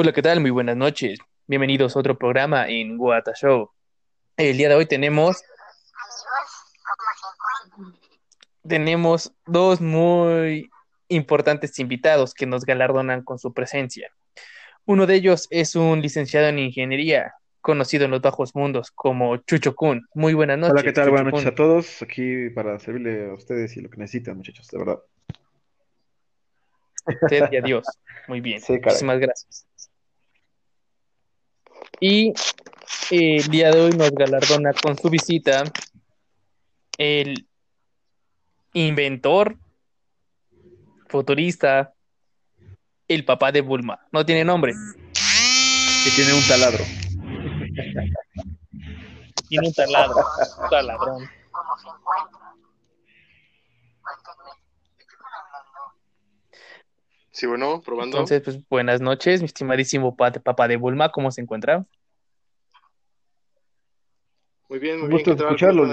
Hola, ¿qué tal? Muy buenas noches. Bienvenidos a otro programa en Guata Show. El día de hoy tenemos tenemos dos muy importantes invitados que nos galardonan con su presencia. Uno de ellos es un licenciado en ingeniería, conocido en los bajos mundos como Chucho Kun. Muy buenas noches. Hola, ¿qué tal? Chucho Buenas noches Kun. a todos. Aquí para servirle a ustedes y lo que necesitan, muchachos, de verdad. Usted y adiós. Muy bien. Sí. Muchísimas gracias. Y eh, el día de hoy nos galardona con su visita el inventor, futurista, el papá de Bulma. No tiene nombre. Que tiene un taladro. Tiene un taladro. un taladrón. Sí, bueno, probando. Entonces, pues buenas noches, mi estimadísimo pa- papá de Bulma. ¿Cómo se encuentra? muy bien, muy Un bien. gusto ¿Qué tal? escucharlo.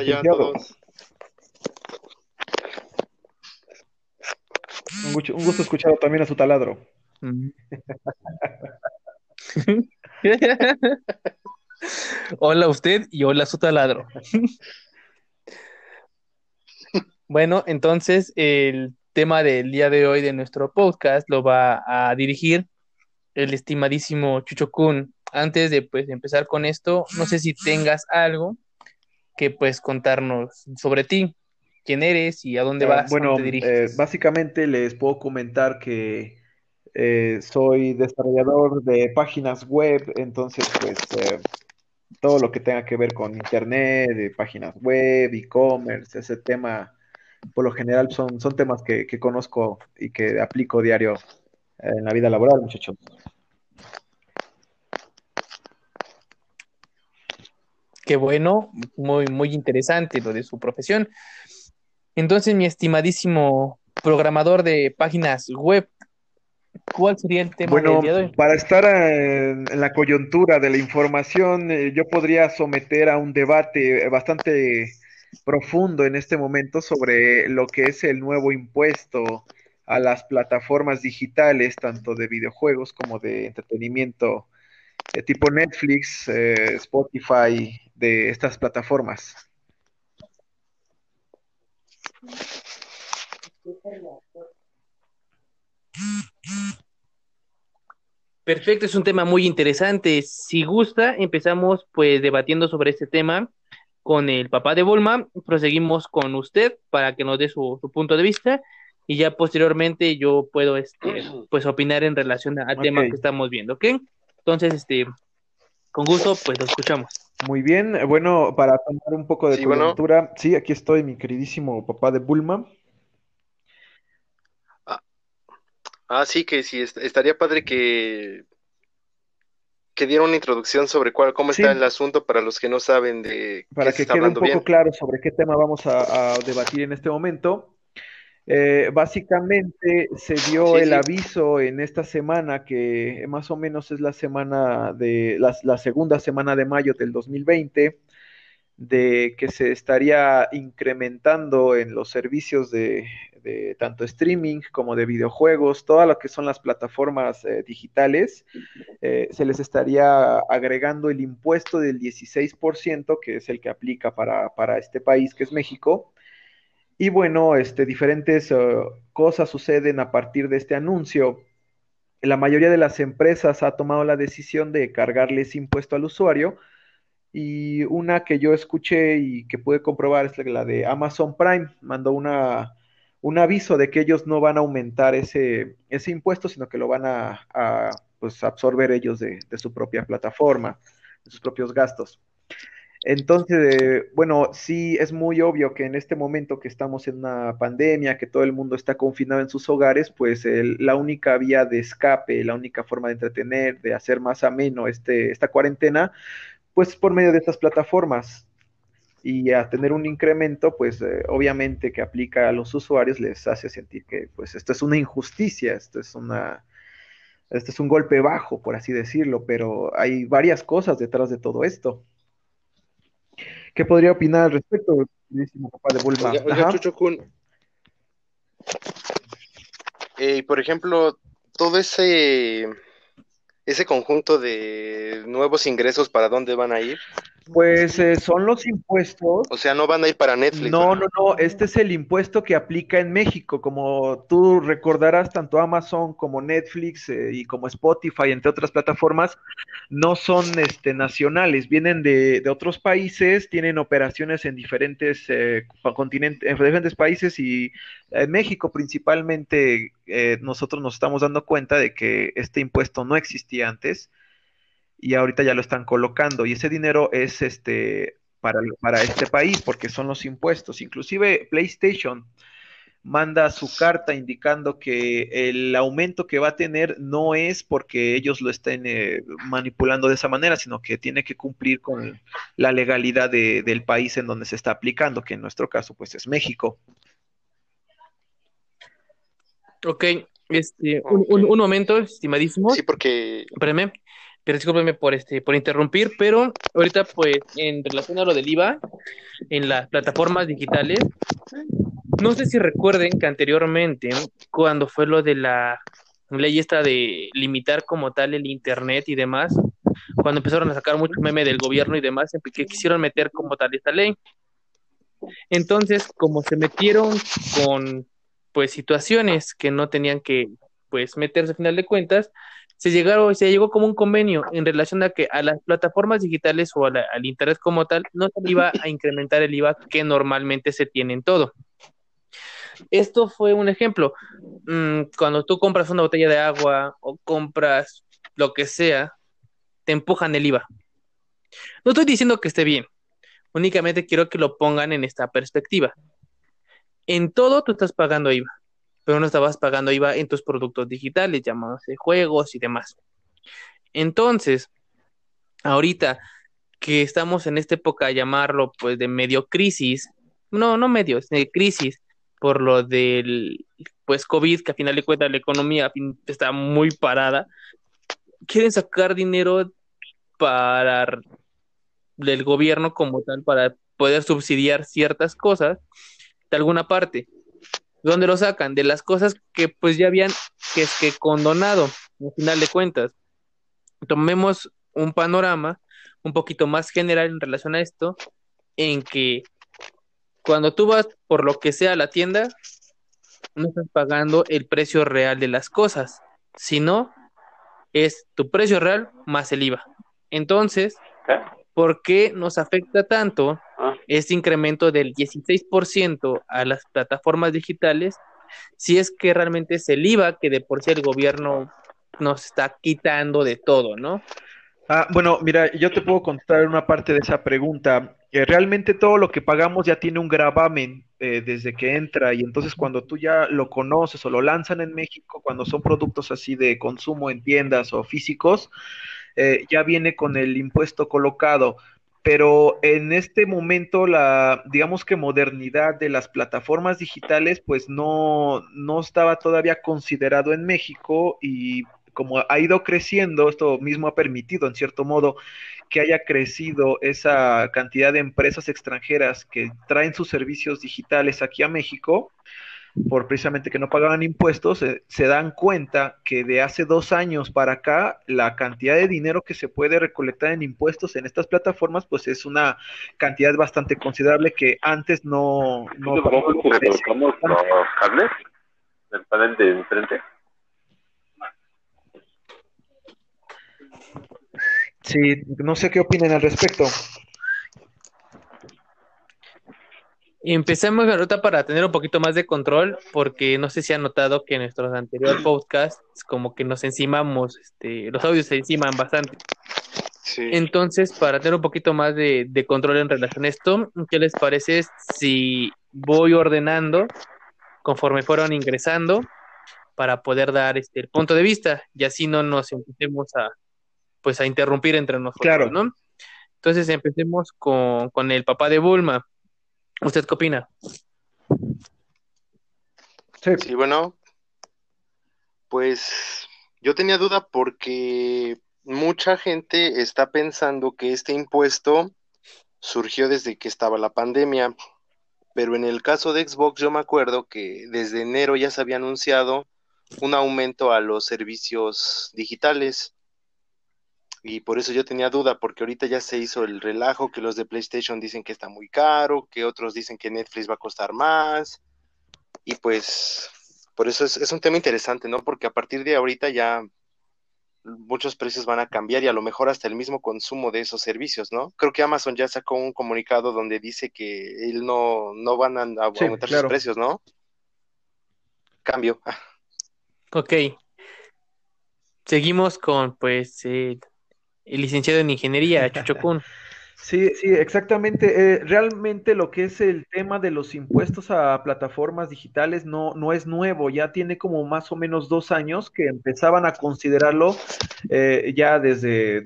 Un gusto, un gusto escucharlo también a su taladro. Mm. Hola usted y hola su taladro. Bueno, entonces el tema del día de hoy de nuestro podcast lo va a dirigir el estimadísimo Chucho Kun. Antes de pues empezar con esto, no sé si tengas algo que pues contarnos sobre ti, quién eres y a dónde Eh, vas, bueno, dónde eh, básicamente les puedo comentar que eh, soy desarrollador de páginas web, entonces pues eh, todo lo que tenga que ver con internet, de páginas web, e-commerce, ese tema, por lo general son, son temas que, que conozco y que aplico diario en la vida laboral, muchachos. Qué bueno, muy, muy interesante lo de su profesión. Entonces, mi estimadísimo programador de páginas web, ¿cuál sería el tema Bueno, del día de hoy? para estar en, en la coyuntura de la información, eh, yo podría someter a un debate bastante profundo en este momento sobre lo que es el nuevo impuesto a las plataformas digitales, tanto de videojuegos como de entretenimiento, eh, tipo Netflix, eh, Spotify, de estas plataformas. Perfecto, es un tema muy interesante. Si gusta, empezamos pues debatiendo sobre este tema con el papá de Bulma, proseguimos con usted para que nos dé su, su punto de vista y ya posteriormente yo puedo este, pues opinar en relación al tema que estamos viendo, ¿ok? Entonces, este, con gusto, pues lo escuchamos. Muy bien, bueno, para tomar un poco de Sí, bueno. coyuntura, sí, aquí estoy, mi queridísimo papá de Bulma. Ah, sí, que sí, est- estaría padre que, que diera una introducción sobre cuál, cómo Sí. está el asunto para los que no saben de para qué se que está quede un poco bien. claro sobre qué tema vamos a, a debatir en este momento. Eh, básicamente se dio Sí, el sí. aviso en esta semana, que más o menos es la semana de la, la segunda semana de mayo del 2020, de que se estaría incrementando en los servicios de, de tanto streaming como de videojuegos, todas lo que son las plataformas eh, digitales, eh, se les estaría agregando el impuesto del 16%, que es el que aplica para, para este país, que es México. Y bueno, este, diferentes eh, cosas suceden a partir de este anuncio. La mayoría de las empresas ha tomado la decisión de cargarle ese impuesto al usuario. Y una que yo escuché y que pude comprobar es la de Amazon Prime. Mandó una, un aviso de que ellos no van a aumentar ese, ese impuesto, sino que lo van a, pues, absorber ellos de, su propia plataforma, de sus propios gastos. Entonces, bueno, sí es muy obvio que en este momento que estamos en una pandemia, que todo el mundo está confinado en sus hogares, pues la única vía de escape, la única forma de entretener, de hacer más ameno este, esta cuarentena, pues por medio de estas plataformas. Y a tener un incremento, pues eh, obviamente que aplica a los usuarios les hace sentir que pues esto es una injusticia, esto es una, este es un golpe bajo, por así decirlo, pero hay varias cosas detrás de todo esto. ¿Qué podría opinar al respecto, papá de Bulma? Oiga, oiga, Ajá. Chucho Kun. Eh, y por ejemplo, todo ese, ese conjunto de nuevos ingresos, ¿para dónde van a ir? Pues eh, son los impuestos. O sea, no van a ir para Netflix. No, no, no, este es el impuesto que aplica en México. Como tú recordarás, tanto Amazon como Netflix eh, y como Spotify, entre otras plataformas, no son este, nacionales, vienen de, de otros países, tienen operaciones en diferentes eh, continentes, en diferentes países y en México principalmente nosotros nos estamos dando cuenta de que este impuesto no existía antes y ahorita ya lo están colocando y ese dinero es este para, para este país porque son los impuestos. Inclusive PlayStation manda su carta indicando que el aumento que va a tener no es porque ellos lo estén eh, manipulando de esa manera, sino que tiene que cumplir con la legalidad del país en donde se está aplicando, que en nuestro caso pues es México. Ok, este, un, un, un momento, estimadísimo. Sí, porque... Espérame pero discúlpeme por este, por interrumpir, pero ahorita pues en relación a lo del IVA en las plataformas digitales, no sé si recuerden que anteriormente, cuando fue lo de la ley esta de limitar como tal el internet y demás, cuando empezaron a sacar mucho meme del gobierno y demás, que quisieron meter como tal esta ley. Entonces, como se metieron con pues situaciones que no tenían que pues meterse a final de cuentas, se se llegó como un convenio en relación a que a las plataformas digitales o al internet como tal no se iba a incrementar el IVA que normalmente se tiene en todo. Esto fue un ejemplo. Mm, cuando tú compras una botella de agua o compras lo que sea, te empujan el IVA. No estoy diciendo que esté bien, únicamente quiero que lo pongan en esta perspectiva. En todo tú estás pagando IVA pero no estabas pagando IVA en tus productos digitales, llamados juegos y demás. Entonces, ahorita que estamos en esta época, llamarlo pues de medio crisis, no, no medio, es de crisis, por lo del pues COVID, que a final de cuentas la economía está muy parada, quieren sacar dinero para del gobierno como tal, para poder subsidiar ciertas cosas de alguna parte dónde lo sacan? De las cosas que pues ya habían que es que condonado, al final de cuentas. Tomemos un panorama un poquito más general en relación a esto, en que cuando tú vas por lo que sea a la tienda, no estás pagando el precio real de las cosas, sino es tu precio real más el IVA. Entonces, ¿por qué nos afecta tanto este incremento del 16% a las plataformas digitales, si es que realmente es el IVA que de por sí el gobierno nos está quitando de todo, ¿no? Ah, bueno, mira, yo te puedo contar una parte de esa pregunta. Eh, realmente todo lo que pagamos ya tiene un gravamen eh, desde que entra y entonces cuando tú ya lo conoces o lo lanzan en México, cuando son productos así de consumo en tiendas o físicos, eh, ya viene con el impuesto colocado pero en este momento la, digamos que modernidad de las plataformas digitales, pues no, no estaba todavía considerado en México y como ha ido creciendo, esto mismo ha permitido, en cierto modo, que haya crecido esa cantidad de empresas extranjeras que traen sus servicios digitales aquí a México, por precisamente que no pagaban impuestos, se dan cuenta que de hace dos años para acá, la cantidad de dinero que se puede recolectar en impuestos en estas plataformas, pues es una cantidad bastante considerable que antes no... no colocamos los cables del panel de enfrente? Sí, no sé qué opinan al respecto. Empecemos ahorita para tener un poquito más de control, porque no sé si han notado que en nuestros anteriores podcasts como que nos encimamos, este, los audios se enciman bastante. Entonces, para tener un poquito más de, control en relación a esto, ¿qué les parece si voy ordenando conforme fueron ingresando para poder dar este el punto de vista y así no nos empecemos a pues a interrumpir entre nosotros, claro. ¿no? Entonces empecemos con, con el papá de Bulma. ¿Usted qué opina? Sí. bueno, pues yo tenía duda porque mucha gente está pensando que este impuesto surgió desde que estaba la pandemia, pero en el caso de Xbox yo me acuerdo que desde enero ya se había anunciado un aumento a los servicios digitales Y por eso yo tenía duda, porque ahorita ya se hizo el relajo, que los de PlayStation dicen que está muy caro, que otros dicen que Netflix va a costar más. Y pues, por eso es, es un tema interesante, ¿no? Porque a partir de ahorita ya muchos precios van a cambiar y a lo mejor hasta el mismo consumo de esos servicios, ¿no? Creo que Amazon ya sacó un comunicado donde dice que él no, no van a aumentar sus precios, ¿no? Cambio. Ok. Seguimos con, pues, el licenciado en ingeniería, Chucho Kun. Sí, sí, exactamente. Eh, realmente lo que es el tema de los impuestos a plataformas digitales no, no es nuevo, ya tiene como más o menos dos años que empezaban a considerarlo eh, ya desde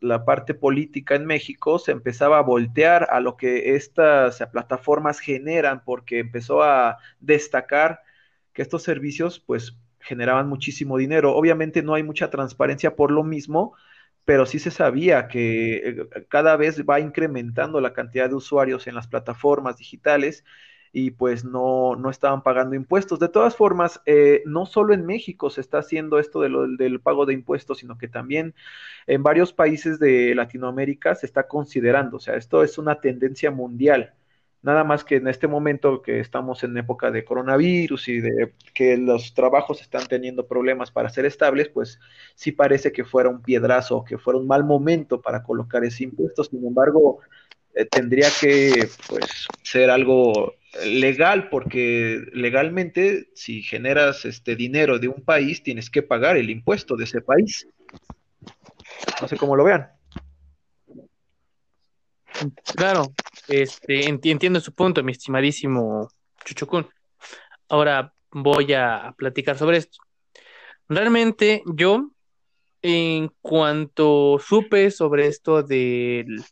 la, parte política en México, se empezaba a voltear a lo que estas plataformas generan porque empezó a destacar que estos servicios pues generaban muchísimo dinero. Obviamente no hay mucha transparencia por lo mismo, pero sí se sabía que eh, cada vez va incrementando la cantidad de usuarios en las plataformas digitales y pues no, no estaban pagando impuestos. De todas formas, eh, no solo en México se está haciendo esto del pago de impuestos, sino que también en varios países de Latinoamérica se está considerando. O sea, esto es una tendencia mundial. Nada más que en este momento que estamos en época de coronavirus y de que los trabajos están teniendo problemas para ser estables, pues sí parece que fuera un piedrazo, que fuera un mal momento para colocar ese impuesto. Sin embargo, eh, tendría que pues ser algo legal porque legalmente si generas este dinero de un país tienes que pagar el impuesto de ese país. No sé cómo lo vean. Claro, este, entiendo su punto, mi estimadísimo Chuchucún. Ahora voy a platicar sobre esto. Realmente yo, en cuanto supe sobre esto del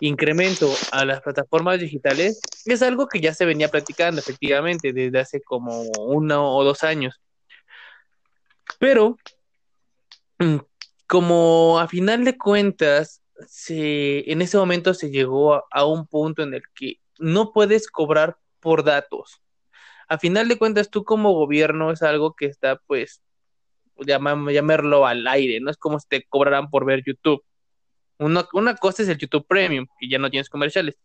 incremento a las plataformas digitales, es algo que ya se venía platicando efectivamente desde hace como uno o dos años. Pero, mm, como a final de cuentas, se, en ese momento se llegó a, un punto en el que no puedes cobrar por datos. A final de cuentas, tú como gobierno es algo que está, pues, llamarlo al aire, no es como si te cobraran por ver YouTube. Una, una cosa es el YouTube Premium, que ya no tienes comerciales,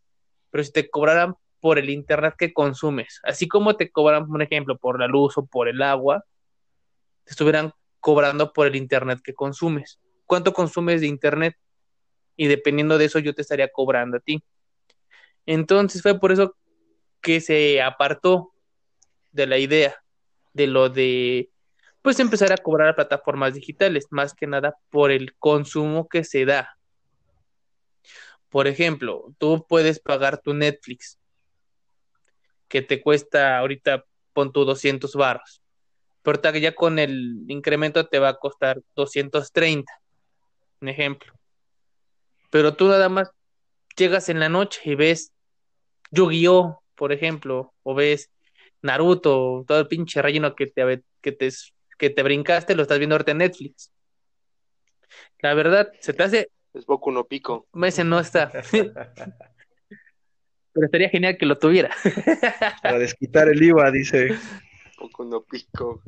pero si te cobraran por el Internet que consumes, así como te cobran, por ejemplo, por la luz o por el agua, te estuvieran cobrando por el Internet que consumes. ¿Cuánto consumes de Internet? Y dependiendo de eso yo te estaría cobrando a ti. Entonces fue por eso que se apartó de la idea de lo de pues empezar a cobrar a plataformas digitales, más que nada por el consumo que se da. Por ejemplo, tú puedes pagar tu Netflix, que te cuesta ahorita, pon tu 200 barros, pero ya con el incremento te va a costar 230, un ejemplo pero tú nada más llegas en la noche y ves Yu-Gi-Oh, por ejemplo, o ves Naruto, todo el pinche relleno que te, que te, que te brincaste, lo estás viendo ahorita en Netflix. La verdad, se te hace... Es Boku no Pico. Ese no está. Pero estaría genial que lo tuviera. Para desquitar el IVA, dice. Boku no Pico.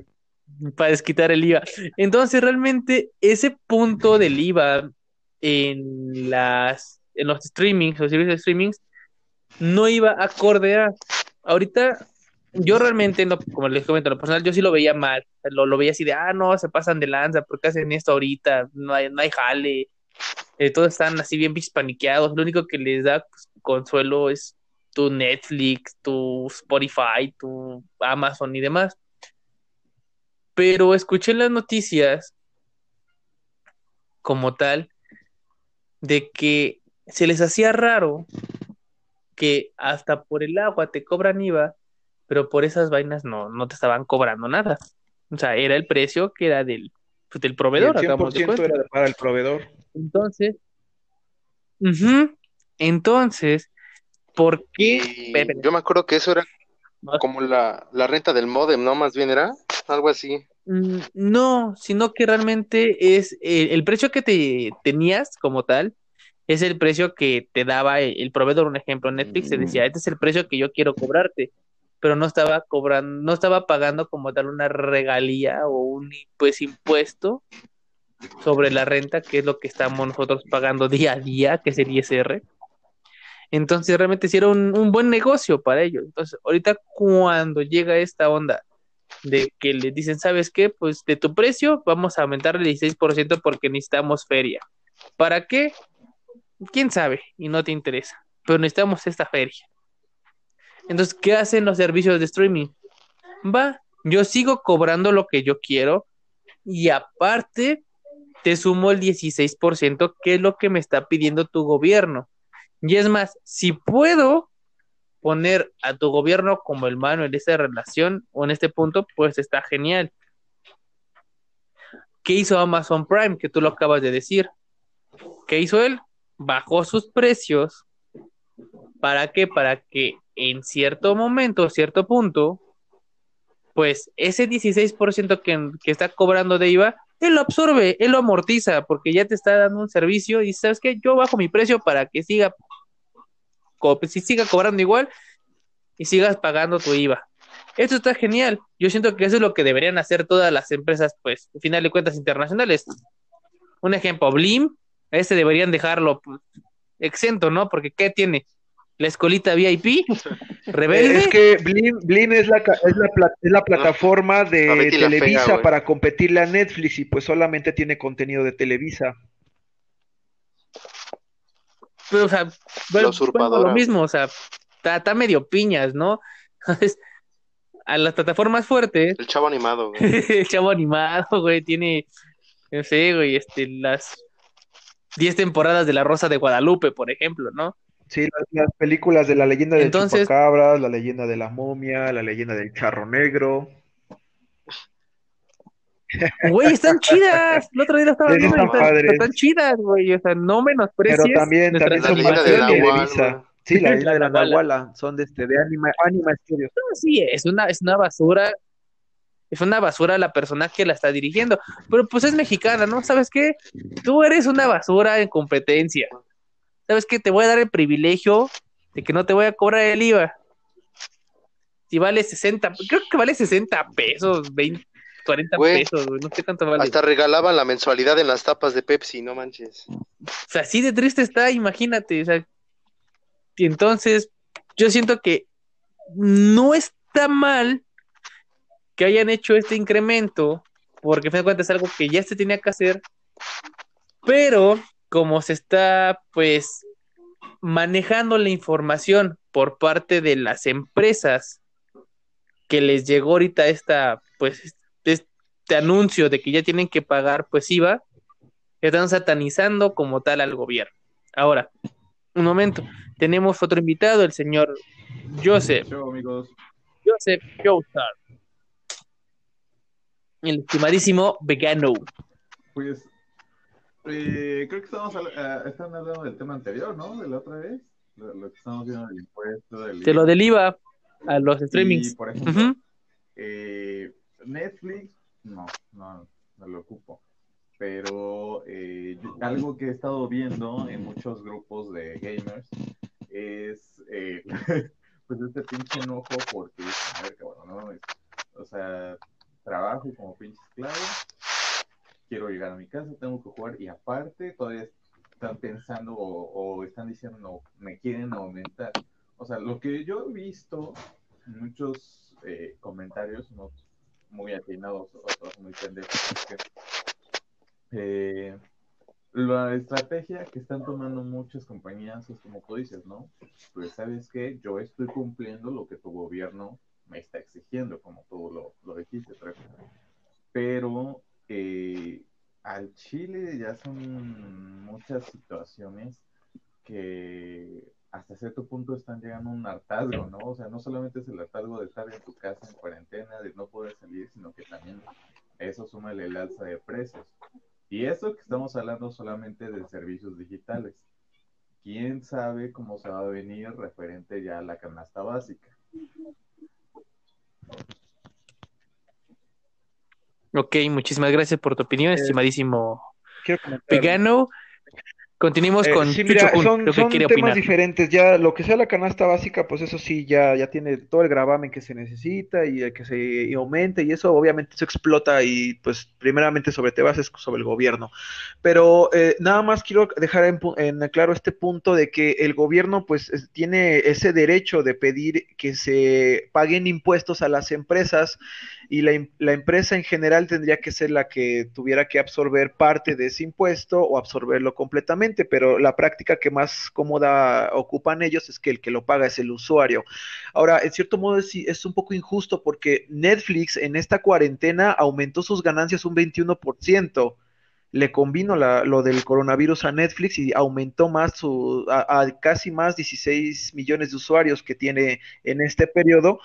Para desquitar el IVA. Entonces, realmente, ese punto del IVA en las en los streamings, los servicios de streamings, no iba acorde a. Ahorita, yo realmente, como les comento, lo personal, yo sí lo veía mal. Lo, lo veía así de, ah, no, se pasan de lanza, porque hacen esto ahorita? No hay, no hay jale. Eh, todos están así bien pispaniqueados. Lo único que les da consuelo es tu Netflix, tu Spotify, tu Amazon y demás. Pero escuché las noticias como tal de que se les hacía raro que hasta por el agua te cobran IVA, pero por esas vainas no, no te estaban cobrando nada. O sea, era el precio que era del, pues, del proveedor. El 100% era para el proveedor. Entonces, entonces, ¿por qué? Yo me acuerdo que eso era como la, la renta del modem, ¿no? Más bien era algo así. Mm, no, sino que realmente es eh, el precio que te tenías como tal, es el precio que te daba el, proveedor. Un ejemplo, Netflix te decía, este es el precio que yo quiero cobrarte, pero no estaba cobrando, no estaba pagando como tal una regalía o un pues impuesto sobre la renta, que es lo que estamos nosotros pagando día a día, que es el ISR. Entonces realmente sí era un, un buen negocio para ellos. Entonces, ahorita cuando llega esta onda de que les dicen, ¿sabes qué? Pues de tu precio vamos a aumentar el 16% porque necesitamos feria. ¿Para qué? ¿Quién sabe? Y no te interesa. Pero necesitamos esta feria. Entonces, ¿qué hacen los servicios de streaming? Va, yo sigo cobrando lo que yo quiero y aparte te sumo el 16%, que es lo que me está pidiendo tu gobierno. Y es más, si puedo poner a tu gobierno como el mano en esta relación o en este punto, pues está genial. ¿Qué hizo Amazon Prime? Que tú lo acabas de decir. ¿Qué hizo él? Bajó sus precios. ¿Para qué? Para que en cierto momento, cierto punto, pues ese 16% que, que está cobrando de IVA, él lo absorbe, él lo amortiza, porque ya te está dando un servicio y sabes que yo bajo mi precio para que siga si siga cobrando igual y sigas pagando tu IVA. Esto está genial. Yo siento que eso es lo que deberían hacer todas las empresas, pues, al final de cuentas internacionales. Un ejemplo, Blim, ese deberían dejarlo pues, exento, ¿no? Porque ¿qué tiene? La escolita VIP, rebelde. Es que Blim, es, la, es, la, es la plataforma de Televisa para competirle a Netflix y pues solamente tiene contenido de Televisa pero, o sea, bueno, lo mismo, o sea, está, medio piñas, ¿no? a las plataformas fuertes. El chavo animado, güey. el chavo animado, güey, tiene, no sé, güey, este, las 10 temporadas de La Rosa de Guadalupe, por ejemplo, ¿no? Sí, las, películas de la leyenda del Entonces, Chupacabras, la leyenda de la momia, la leyenda del charro negro. Güey, están chidas. El otro día estaba viendo. Están, están, chidas, güey. O sea, no menosprecies. Pero también, también son más de Televisa. Sí, la isla de la Nahuala. Son de este, de Anima, Anima Studios. sí, es una, es una basura. Es una basura la persona que la está dirigiendo. Pero pues es mexicana, ¿no? ¿Sabes qué? Tú eres una basura en competencia. ¿Sabes qué? Te voy a dar el privilegio de que no te voy a cobrar el IVA. Si vale 60, creo que vale 60 pesos, 20, 40 pesos, No sé tanto vale. Hasta regalaban la mensualidad en las tapas de Pepsi, no manches. O sea, así de triste está, imagínate. O sea, y entonces, yo siento que no está mal que hayan hecho este incremento, porque me cuenta es algo que ya se tenía que hacer, pero como se está, pues, manejando la información por parte de las empresas que les llegó ahorita esta, pues, este anuncio de que ya tienen que pagar pues IVA, están satanizando como tal al gobierno. Ahora, un momento, tenemos otro invitado, el señor Joseph. amigos. Joseph Joestar. El estimadísimo vegano. Pues, eh, creo que estamos eh, están hablando del tema anterior, ¿no? De la otra vez. Lo, que estamos viendo del impuesto. Del de lo del IVA a los streamings. por ejemplo, eh, Netflix no, no, no lo ocupo. Pero eh, algo que he estado viendo en muchos grupos de gamers es eh, pues este pinche enojo porque, a ver, cabrón, ¿no? o sea, trabajo como pinche esclavo, quiero llegar a mi casa, tengo que jugar y aparte todavía están pensando o, están diciendo, me quieren aumentar. O sea, lo que yo he visto en muchos eh, comentarios, no muy atinados, otros muy pendejos. Eh, la estrategia que están tomando muchas compañías es como tú dices, ¿no? Pues sabes que yo estoy cumpliendo lo que tu gobierno me está exigiendo, como tú lo, lo dijiste, pero eh, al Chile ya son muchas situaciones que hasta cierto punto están llegando a un hartazgo, ¿no? O sea, no solamente es el hartazgo de estar en tu casa en cuarentena, de no poder salir, sino que también eso suma el alza de precios. Y eso que estamos hablando solamente de servicios digitales. ¿Quién sabe cómo se va a venir referente ya a la canasta básica? Ok, muchísimas gracias por tu opinión, estimadísimo vegano Continuemos Eh, con sí, mira, son, lo que son temas opinar. diferentes. Ya lo que sea la canasta básica, pues eso sí, ya, ya tiene todo el gravamen que se necesita y el que se y aumente y eso obviamente eso explota y pues primeramente sobre te bases sobre el gobierno. Pero eh, nada más quiero dejar en, en claro este punto de que el gobierno pues es- tiene ese derecho de pedir que se paguen impuestos a las empresas y la, la empresa en general tendría que ser la que tuviera que absorber parte de ese impuesto o absorberlo completamente, pero la práctica que más cómoda ocupan ellos es que el que lo paga es el usuario. Ahora, en cierto modo es, es un poco injusto porque Netflix en esta cuarentena aumentó sus ganancias un 21%. Le convino la- lo del coronavirus a Netflix y aumentó más su, a, a casi más 16 millones de usuarios que tiene en este periodo.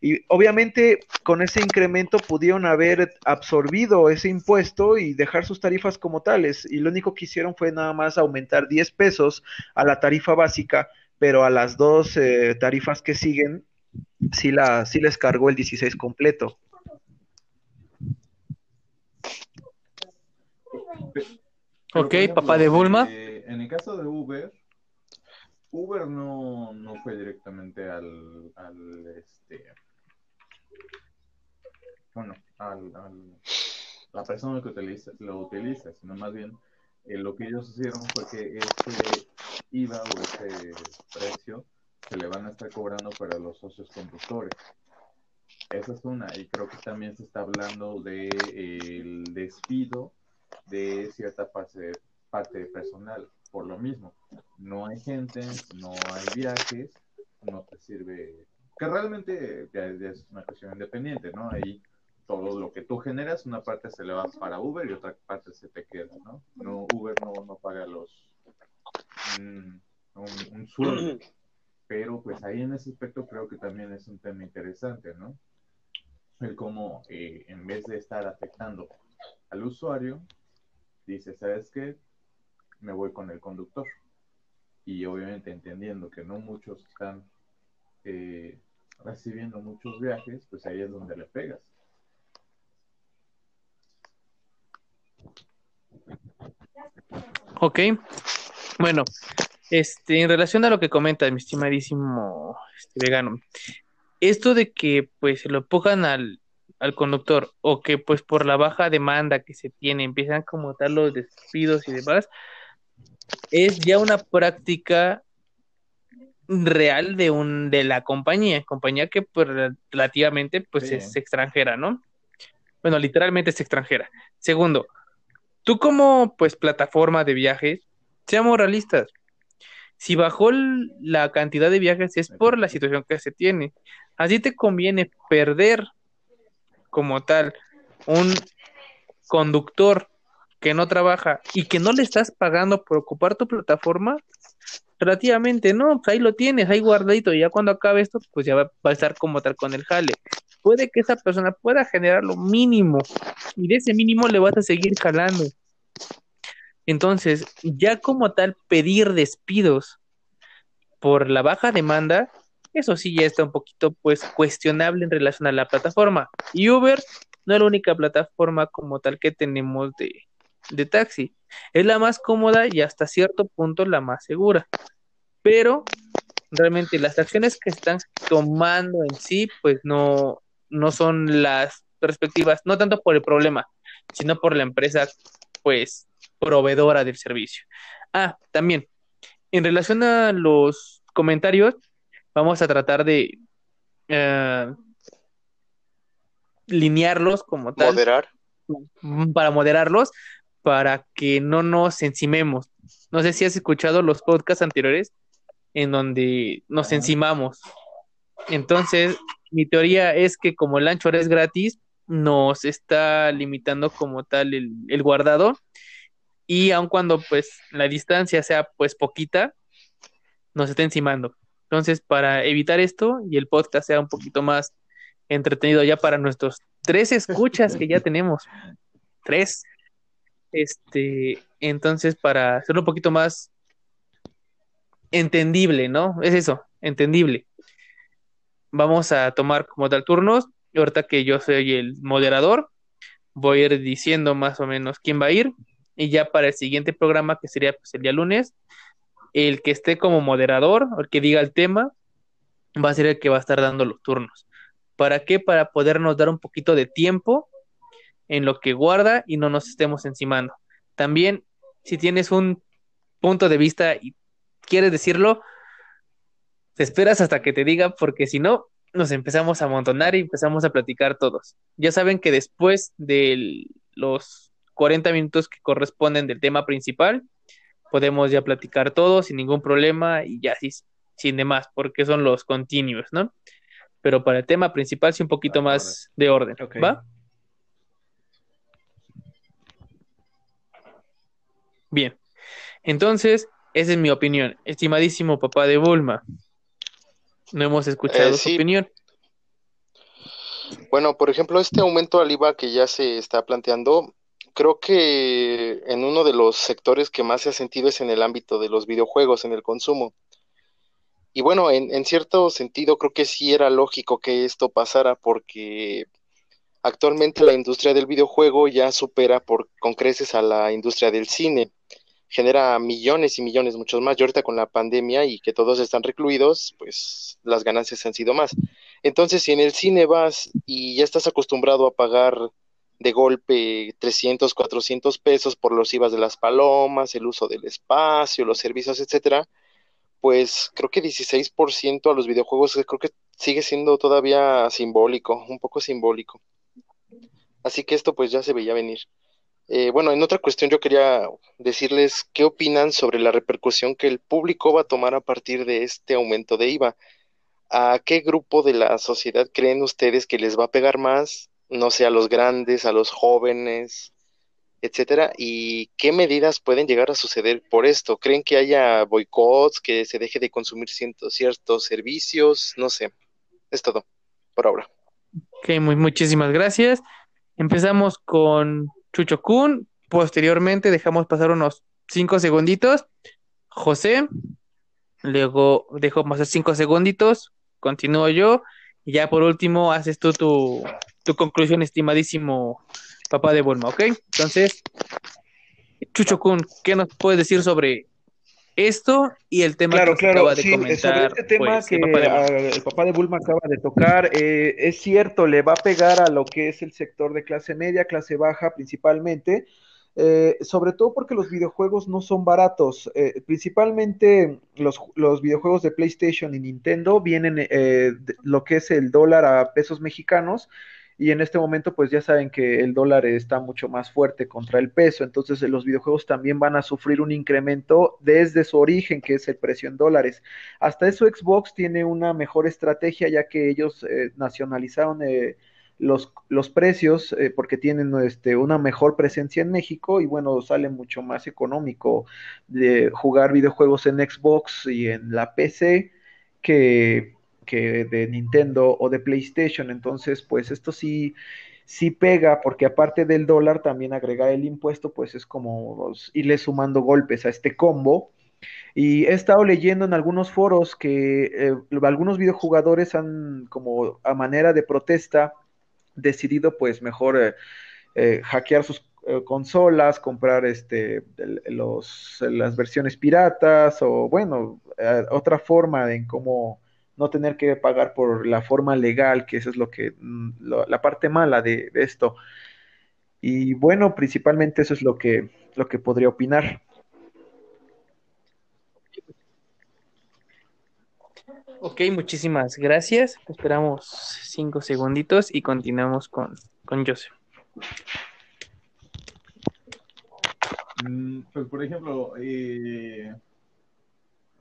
Y obviamente con ese incremento pudieron haber absorbido ese impuesto y dejar sus tarifas como tales. Y lo único que hicieron fue nada más aumentar 10 pesos a la tarifa básica, pero a las dos eh, tarifas que siguen sí, la, sí les cargó el 16 completo. Ok, por ejemplo, papá de Bulma. eh, en el caso de Uber, Uber no, no fue directamente al, al este, bueno, al, al- la persona que utiliza, lo utiliza, sino más bien eh, lo que ellos hicieron fue que ese IVA o ese precio se le van a estar cobrando para los socios conductores. Esa es una, y creo que también se está hablando de eh, el despido de cierta parte, parte personal. Por lo mismo, no hay gente, no hay viajes, no te sirve, que realmente ya, ya es una cuestión independiente, ¿no? Ahí todo lo que tú generas, una parte se le va para Uber y otra parte se te queda, ¿no? no Uber no, no paga los mm, un, un sueldo, pero pues ahí en ese aspecto creo que también es un tema interesante, ¿no? El cómo eh, en vez de estar afectando al usuario, dice, ¿sabes qué? Me voy con el conductor. Y obviamente entendiendo que no muchos están eh, recibiendo muchos viajes, pues ahí es donde le pegas. Ok. Bueno, este, en relación a lo que comenta mi estimadísimo este, vegano, esto de que pues se lo empujan al, al conductor o que pues por la baja demanda que se tiene empiezan como tal los despidos y demás, es ya una práctica real de un de la compañía, compañía que pues relativamente pues es extranjera, ¿no? Bueno, literalmente es extranjera. Segundo, tú como pues plataforma de viajes, seamos realistas. Si bajó la cantidad de viajes es por la situación que se tiene. Así te conviene perder como tal un conductor que no trabaja y que no le estás pagando por ocupar tu plataforma, relativamente no, pues ahí lo tienes, ahí guardadito, y ya cuando acabe esto, pues ya va, a estar como tal con el jale. Puede que esa persona pueda generar lo mínimo, y de ese mínimo le vas a seguir jalando. Entonces, ya como tal, pedir despidos por la baja demanda, eso sí ya está un poquito pues cuestionable en relación a la plataforma. Y Uber no es la única plataforma como tal que tenemos de, de taxi. Es la más cómoda y hasta cierto punto la más segura. Pero realmente las acciones que están tomando en sí, pues no, no son las perspectivas, no tanto por el problema, sino por la empresa, pues, proveedora del servicio. Ah, también, en relación a los comentarios, vamos a tratar de eh, linearlos como tal Moderar. para moderarlos, para que no nos encimemos. No sé si has escuchado los podcasts anteriores en donde nos encimamos. Entonces, mi teoría es que como el ancho es gratis, nos está limitando como tal el, el guardado y aun cuando pues la distancia sea pues poquita, nos está encimando. Entonces, para evitar esto y el podcast sea un poquito más entretenido ya para nuestros tres escuchas que ya tenemos, tres, este, entonces para hacerlo un poquito más entendible, ¿no? Es eso, entendible. Vamos a tomar como tal turnos. Y ahorita que yo soy el moderador, voy a ir diciendo más o menos quién va a ir y ya para el siguiente programa, que sería pues, el día lunes, el que esté como moderador, el que diga el tema, va a ser el que va a estar dando los turnos. ¿Para qué? Para podernos dar un poquito de tiempo en lo que guarda y no nos estemos encimando. También, si tienes un punto de vista y quieres decirlo, te esperas hasta que te diga, porque si no, nos empezamos a amontonar y empezamos a platicar todos. Ya saben que después de los 40 minutos que corresponden del tema principal, podemos ya platicar todos sin ningún problema y ya así, sin demás, porque son los continuos, ¿no? Pero para el tema principal sí un poquito más de orden, ¿va? Bien, entonces, esa es mi opinión. Estimadísimo papá de Bulma, no hemos escuchado Eh, su opinión. Bueno, por ejemplo, este aumento al IVA que ya se está planteando, creo que en uno de los sectores que más se ha sentido es en el ámbito de los videojuegos, en el consumo. Y bueno, en, cierto sentido creo que sí era lógico que esto pasara porque actualmente la industria del videojuego ya supera por, con creces a la industria del cine. Genera millones y millones, muchos más. Y ahorita con la pandemia y que todos están recluidos, pues las ganancias han sido más. Entonces, si en el cine vas y ya estás acostumbrado a pagar de golpe 300, 400 pesos por los IVAs de las palomas, el uso del espacio, los servicios, etcétera, pues creo que 16% a los videojuegos creo que sigue siendo todavía simbólico, un poco simbólico. Así que esto pues ya se veía venir. Eh, bueno, en otra cuestión yo quería decirles qué opinan sobre la repercusión que el público va a tomar a partir de este aumento de IVA. ¿A qué grupo de la sociedad creen ustedes que les va a pegar más? No sé, a los grandes, a los jóvenes, etcétera. ¿Y qué medidas pueden llegar a suceder por esto? ¿Creen que haya boicots, que se deje de consumir ciertos servicios? No sé. Es todo por ahora. Ok, muy, muchísimas gracias. Empezamos con Chucho Kun. Posteriormente dejamos pasar unos cinco segunditos. José. Luego dejo pasar cinco segunditos. Continúo yo. Y ya por último haces tú tu, tu conclusión, estimadísimo papá de Bulma, ¿ok? Entonces, Chucho Kun, ¿qué nos puedes decir sobre esto y el tema Claro, que claro, acaba de sí, sobre comentar? este tema pues, que el papá de Bulma? el papá de Bulma acaba de tocar, eh, es cierto, le va a pegar a lo que es el sector de clase media, clase baja principalmente, eh, sobre todo porque los videojuegos no son baratos, eh, principalmente los, los videojuegos de PlayStation y Nintendo vienen eh, de lo que es el dólar a pesos mexicanos. Y en este momento, pues ya saben que el dólar está mucho más fuerte contra el peso, entonces eh, los videojuegos también van a sufrir un incremento desde su origen, que es el precio en dólares. Hasta eso Xbox tiene una mejor estrategia, ya que ellos eh, nacionalizaron eh, los, los precios porque tienen este, una mejor presencia en México y bueno, sale mucho más económico de jugar videojuegos en Xbox y en la PC que que de Nintendo o de PlayStation. Entonces, pues esto sí, sí pega, porque aparte del dólar, también agregar el impuesto, pues es como irle sumando golpes a este combo. Y he estado leyendo en algunos foros que eh, algunos videojugadores han, como a manera de protesta, decidido pues mejor eh, eh, hackear sus consolas, comprar este, las versiones piratas o bueno, otra forma en cómo no tener que pagar por la forma legal, que eso es lo que mm, lo, la parte mala de, de, esto. Y bueno, principalmente eso es lo que, lo que podría opinar. Ok, muchísimas gracias. Esperamos cinco segunditos y continuamos con, con Joseph. Mm, Pues, por ejemplo, eh,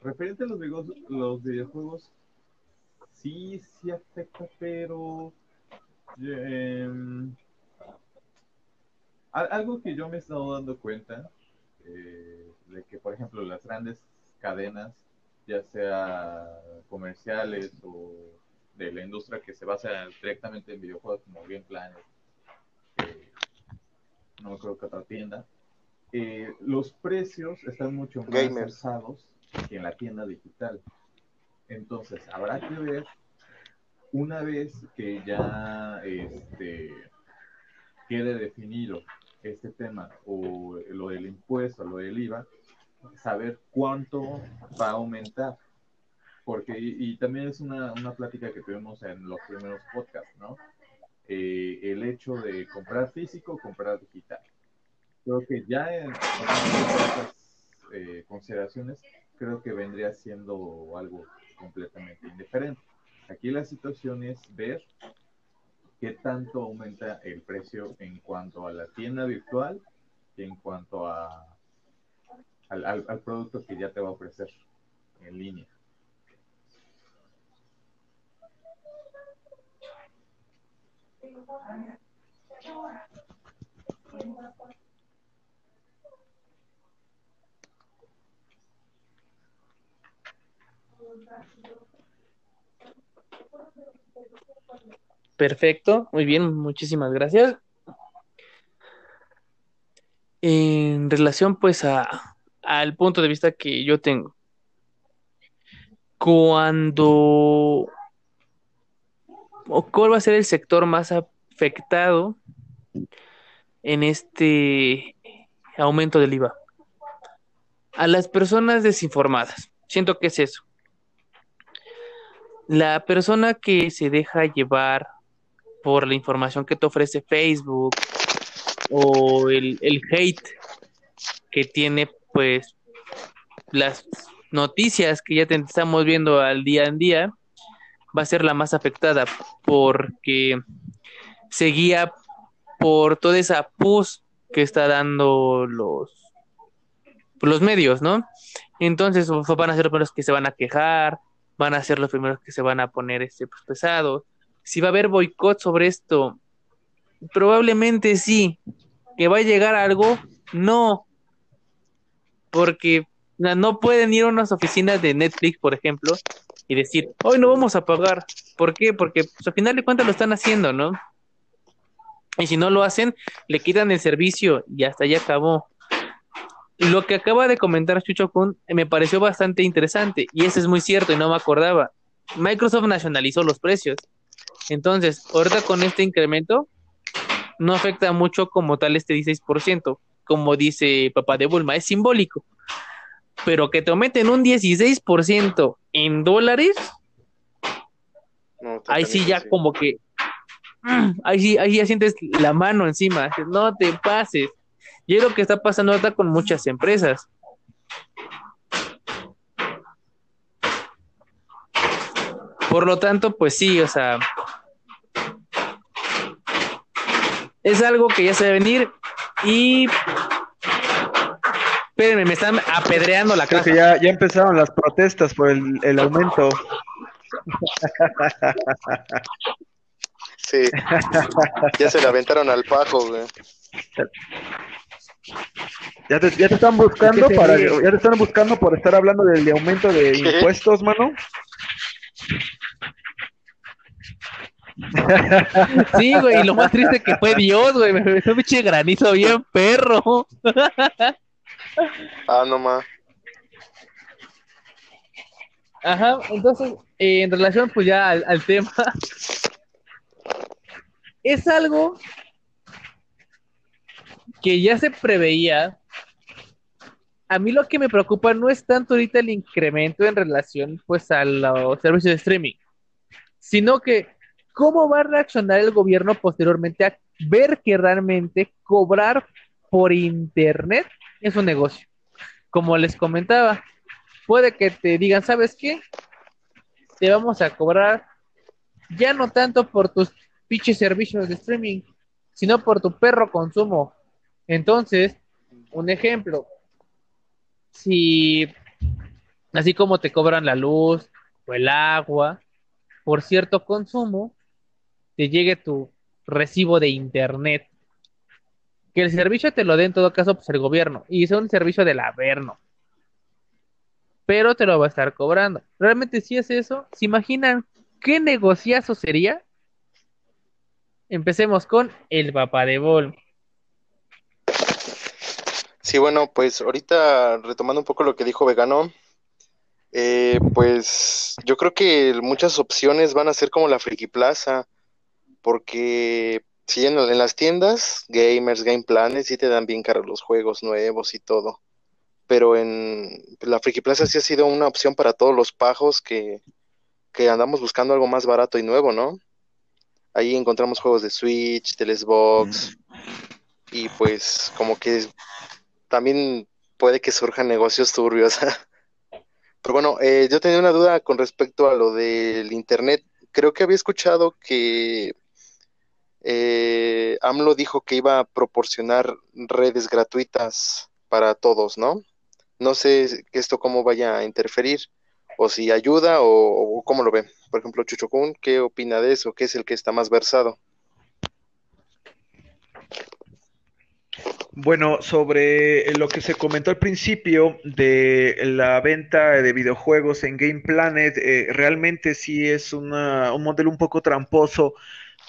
referente a los videojuegos, sí, sí afecta, pero em, al- algo que yo me he estado dando cuenta, eh, de que, por ejemplo, las grandes cadenas, ya sea comerciales o de la industria que se basa directamente en videojuegos como Game Planet, eh, no acuerdo qué otra tienda, eh, los precios están mucho más Gamers. alzados que en la tienda digital. Entonces, habrá que ver una vez que ya este, quede definido este tema o lo del impuesto, lo del IVA, saber cuánto va a aumentar. Porque, y, también es una, una, plática que tuvimos en los primeros podcasts, ¿no? Eh, el hecho de comprar físico, comprar digital. Creo que ya en, estas eh, consideraciones, creo que vendría siendo algo completamente indiferente. Aquí la situación es ver qué tanto aumenta el precio en cuanto a la tienda virtual y en cuanto a, al, producto que ya te va a ofrecer en línea. Perfecto, muy bien, muchísimas gracias. En relación pues a, al punto de vista que yo tengo, cuando cuál va a ser el sector más afectado en este aumento del IVA? A las personas desinformadas. Siento que es eso. La persona que se deja llevar por la información que te ofrece Facebook o el, hate que tiene pues las noticias que ya te estamos viendo al día en día va a ser la más afectada porque se guía por toda esa pus que está dando los los medios, ¿no? Entonces van a ser los que se van a quejar, van a ser los primeros que se van a poner este pues, pesados, si va a haber boicot sobre esto. Probablemente sí. ¿Que va a llegar algo? No. Porque no pueden ir a unas oficinas de Netflix, por ejemplo, y decir, hoy no vamos a pagar. ¿Por qué? Porque pues, al final de cuentas lo están haciendo, ¿no? Y si no lo hacen, le quitan el servicio y hasta ya acabó. Lo que acaba de comentar Chucho Kun me pareció bastante interesante y eso es muy cierto y no me acordaba. Microsoft nacionalizó los precios entonces, ahorita con este incremento, no afecta mucho como tal este 16%, como dice papá de Bulma, es simbólico. Pero que te aumenten un 16% en dólares, ahí sí ya como que, ahí sí, ahí ya sientes la mano encima, no te pases. Y es lo que está pasando ahorita con muchas empresas. Por lo tanto, pues sí, o sea, es algo que ya se debe venir y espérenme, me están apedreando la casa. ya, ya empezaron las protestas por el, el aumento. Sí, ya se le aventaron al pajo, güey. Ya te, ya te están buscando para, ya te están buscando por estar hablando del aumento de impuestos, mano. Sí, güey, y lo más triste que fue Dios, güey, me fue pinche granizo bien perro. Ah, no más. Ajá, entonces, en relación pues ya al, tema, es algo que ya se preveía. A mí lo que me preocupa no es tanto ahorita el incremento en relación pues a los servicios de streaming, sino que ¿Cómo va a reaccionar el gobierno posteriormente a ver que realmente cobrar por Internet es un negocio? Como les comentaba, puede que te digan, ¿sabes qué? Te vamos a cobrar ya no tanto por tus pinches servicios de streaming, sino por tu perro consumo. Entonces, un ejemplo, si así como te cobran la luz o el agua por cierto consumo, te llegue tu recibo de internet. Que el servicio te lo dé en todo caso pues el gobierno y sea un servicio del Averno. Pero te lo va a estar cobrando. Realmente si es eso, ¿se imaginan qué negociazo sería? Empecemos con el papá de bol. Sí, bueno, pues ahorita retomando un poco lo que dijo Vegano, eh, pues yo creo que muchas opciones van a ser como la Friki Plaza, porque Sí, en, en las tiendas, Gamers, Game Planet, sí te dan bien caros los juegos nuevos y todo. Pero en la Friki Plaza sí ha sido una opción para todos los pajos que, que andamos buscando algo más barato y nuevo, ¿no? Ahí encontramos juegos de Switch, del Xbox, y pues como que también puede que surjan negocios turbios. Pero bueno, eh, yo tenía una duda con respecto a lo del Internet. Creo que había escuchado que eh, AMLO dijo que iba a proporcionar redes gratuitas para todos, ¿no? No sé esto cómo vaya a interferir, o si ayuda, o, o cómo lo ve. Por ejemplo, Chucho Kun, ¿qué opina de eso? ¿Qué es el que está más versado? Bueno, sobre lo que se comentó al principio de la venta de videojuegos en Game Planet, eh, realmente sí es una- un modelo un poco tramposo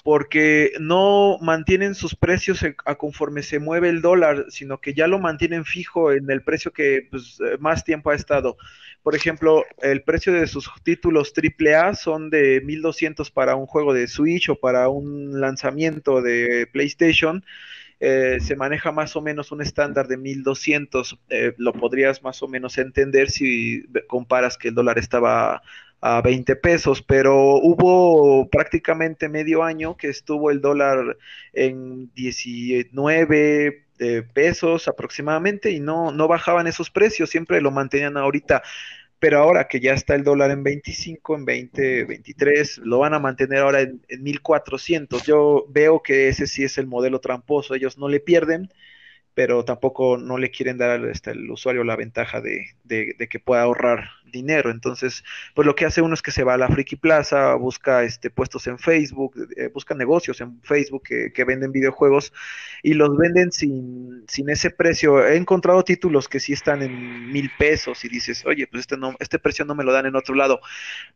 porque no mantienen sus precios a conforme se mueve el dólar, sino que ya lo mantienen fijo en el precio que pues, eh, más tiempo ha estado. Por ejemplo, el precio de sus títulos AAA son de 1200 para un juego de Switch o para un lanzamiento de PlayStation eh, se maneja más o menos un estándar de 1200. Eh, lo podrías más o menos entender si comparas que el dólar estaba a 20 pesos, pero hubo prácticamente medio año que estuvo el dólar en 19 eh, pesos aproximadamente y no, no bajaban esos precios, siempre lo mantenían ahorita pero ahora que ya está el dólar en 25, en 20, 23, lo van a mantener ahora en, en 1400. Yo veo que ese sí es el modelo tramposo, ellos no le pierden, pero tampoco no le quieren dar al, este, usuario la ventaja de, de, de, que pueda ahorrar dinero. Entonces, pues lo que hace uno es que se va a la Friki Plaza, busca este, puestos en Facebook, eh, busca negocios en Facebook que, venden videojuegos y los venden sin, ese precio. He encontrado títulos que sí están en mil pesos y dices, oye, pues este, este precio no me lo dan en otro lado.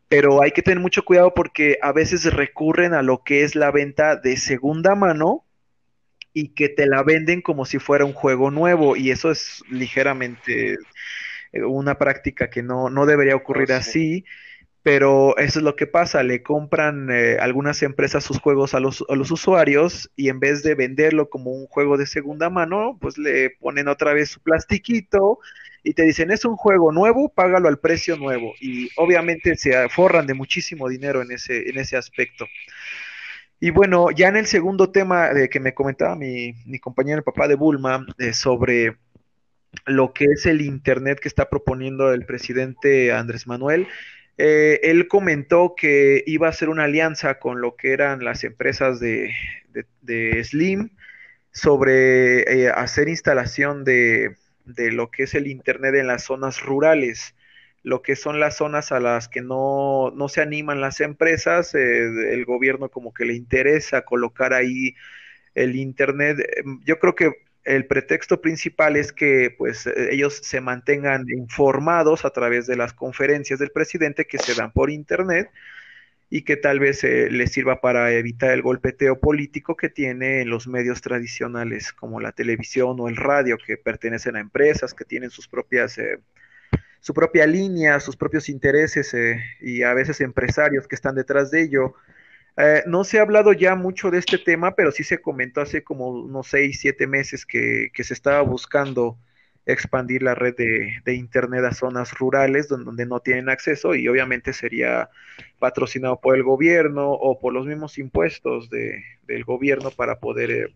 Pero hay que tener mucho cuidado porque a veces recurren a lo que es la venta de segunda mano y que te la venden como si fuera un juego nuevo y eso es ligeramente una práctica que no, no debería ocurrir oh, sí. así, pero eso es lo que pasa, le compran eh, algunas empresas sus juegos a los, a los, usuarios y en vez de venderlo como un juego de segunda mano, pues le ponen otra vez su plastiquito y te dicen es un juego nuevo, págalo al precio nuevo y obviamente se forran de muchísimo dinero en ese, en ese aspecto. Y bueno, ya en el segundo tema de que me comentaba mi, mi compañero, el papá de Bulma, eh, sobre lo que es el Internet que está proponiendo el presidente Andrés Manuel, eh, él comentó que iba a hacer una alianza con lo que eran las empresas de, Slim sobre eh, hacer instalación de, de, lo que es el Internet en las zonas rurales lo que son las zonas a las que no, no se animan las empresas, eh, el gobierno como que le interesa colocar ahí el Internet. Yo creo que el pretexto principal es que pues ellos se mantengan informados a través de las conferencias del presidente que se dan por Internet y que tal vez eh, les sirva para evitar el golpeteo político que tiene en los medios tradicionales como la televisión o el radio que pertenecen a empresas que tienen sus propias... Eh, su propia línea, sus propios intereses eh, y a veces empresarios que están detrás de ello. Eh, no se ha hablado ya mucho de este tema, pero sí se comentó hace como unos seis, siete meses que, se estaba buscando expandir la red de, de, Internet a zonas rurales donde, donde, no tienen acceso y obviamente sería patrocinado por el gobierno o por los mismos impuestos de, del gobierno para poder eh,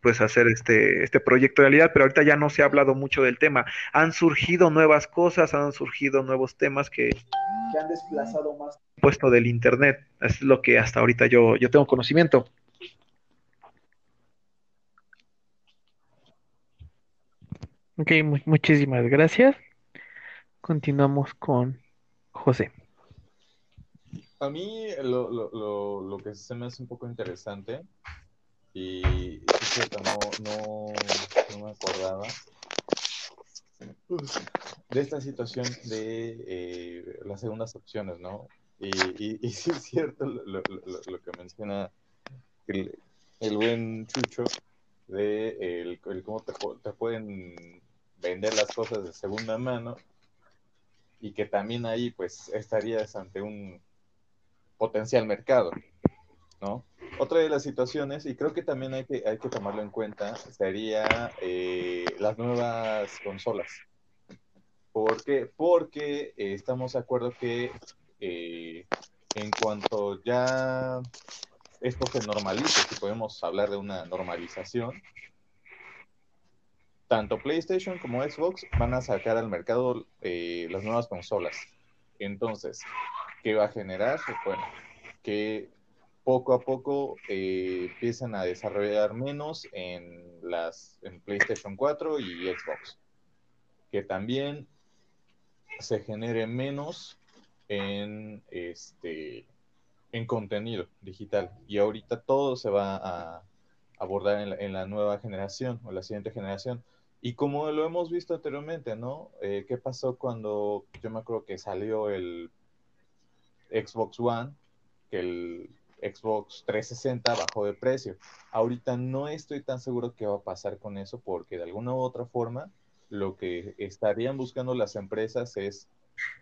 pues hacer este, este proyecto de realidad, pero ahorita ya no se ha hablado mucho del tema. Han surgido nuevas cosas, han surgido nuevos temas que, que han desplazado más puesto del internet. Es lo que hasta ahorita yo, yo tengo conocimiento. Ok, mu muchísimas gracias. Continuamos con José. A mí lo, lo, lo, lo que se me hace un poco interesante y es cierto, no, no, no me acordaba de esta situación de eh, las segundas opciones, ¿no? Y, y, y, sí es cierto lo, lo, lo que menciona el, el, buen Chucho de el, cómo te, te, pueden vender las cosas de segunda mano y que también ahí pues estarías ante un potencial mercado, ¿no? otra de las situaciones, y creo que también hay que, hay que tomarlo en cuenta, sería eh, las nuevas consolas. ¿Por qué? Porque eh, estamos de acuerdo que eh, en cuanto ya esto se normalice, si podemos hablar de una normalización, tanto PlayStation como Xbox van a sacar al mercado las nuevas consolas. Entonces, ¿qué va a generar? Bueno, que poco a poco eh, empiezan a desarrollar menos en las en PlayStation 4 y Xbox. Que también se genere menos en este en contenido digital. Y ahorita todo se va a abordar en la, en la nueva generación o la siguiente generación. Y como lo hemos visto anteriormente, ¿no? Eh, ¿Qué pasó cuando yo me acuerdo que salió el Xbox One, que el Xbox 360 bajó de precio? Ahorita no estoy tan seguro qué va a pasar con eso porque de alguna u otra forma lo que estarían buscando las empresas es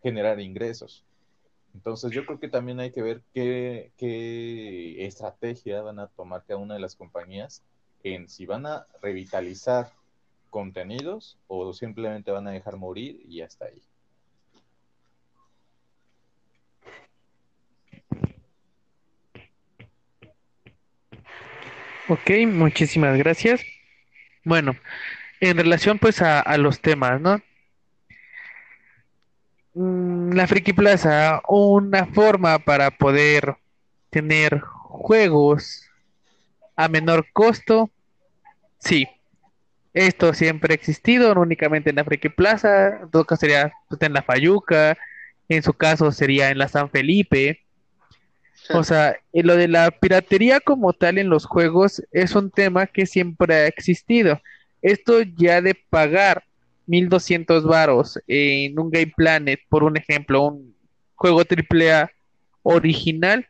generar ingresos. Entonces yo creo que también hay que ver qué, qué estrategia van a tomar cada una de las compañías en si van a revitalizar contenidos o simplemente van a dejar morir y hasta ahí. Ok, muchísimas gracias. Bueno, en relación pues a, los temas, ¿no? Mm, La Friki Plaza, una forma para poder tener juegos a menor costo. Sí, esto siempre ha existido, no únicamente en la Friki Plaza, en todo caso sería pues, en la Fayuca, en su caso sería en la San Felipe. O sea, lo de la piratería como tal en los juegos es un tema que siempre ha existido. Esto ya de pagar 1200 varos en un Game Planet, por un ejemplo, un juego AAA original,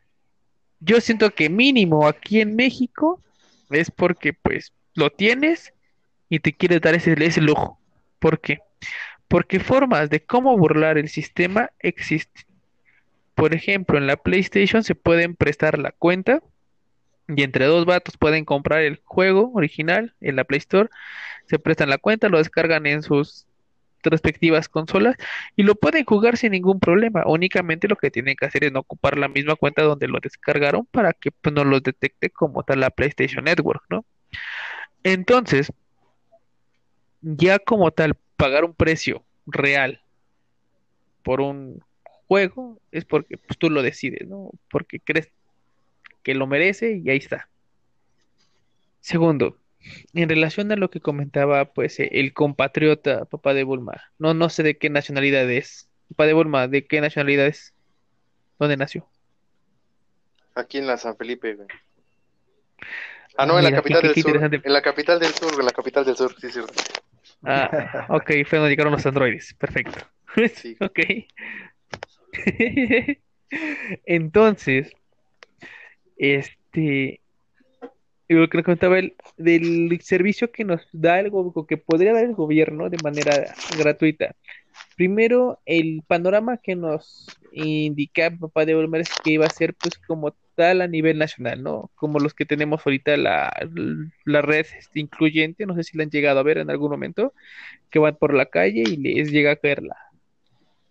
yo siento que mínimo aquí en México es porque pues lo tienes y te quieres dar ese, ese lujo. ¿Por qué? Porque formas de cómo burlar el sistema existen. Por ejemplo, en la PlayStation se pueden prestar la cuenta y entre dos vatos pueden comprar el juego original en la Play Store, se prestan la cuenta, lo descargan en sus respectivas consolas y lo pueden jugar sin ningún problema. Únicamente lo que tienen que hacer es no ocupar la misma cuenta donde lo descargaron para que pues, no los detecte como tal la PlayStation Network, ¿no? Entonces, ya como tal, pagar un precio real por un juego es porque pues, tú lo decides, ¿no? Porque crees que lo merece y ahí está. Segundo, en relación a lo que comentaba, pues, eh, el compatriota papá de Bulma, no, no sé de qué nacionalidad es. Papá de Bulma, ¿de qué nacionalidad es? ¿Dónde nació? Aquí en la San Felipe, güey. Ah, no, en la capital qué- del sur. En la capital del sur, en la capital del sur, sí, cierto. Ah, ok, fue donde llegaron los androides. Perfecto. Sí. Ok. Entonces, este, lo que nos contaba el, del servicio que nos da el que podría dar el gobierno de manera gratuita. Primero, el panorama que nos indica papá de Olmer es que iba a ser pues como tal a nivel nacional, ¿no? Como los que tenemos ahorita la, la red este, incluyente, no sé si la han llegado a ver en algún momento, que van por la calle y les llega a caer la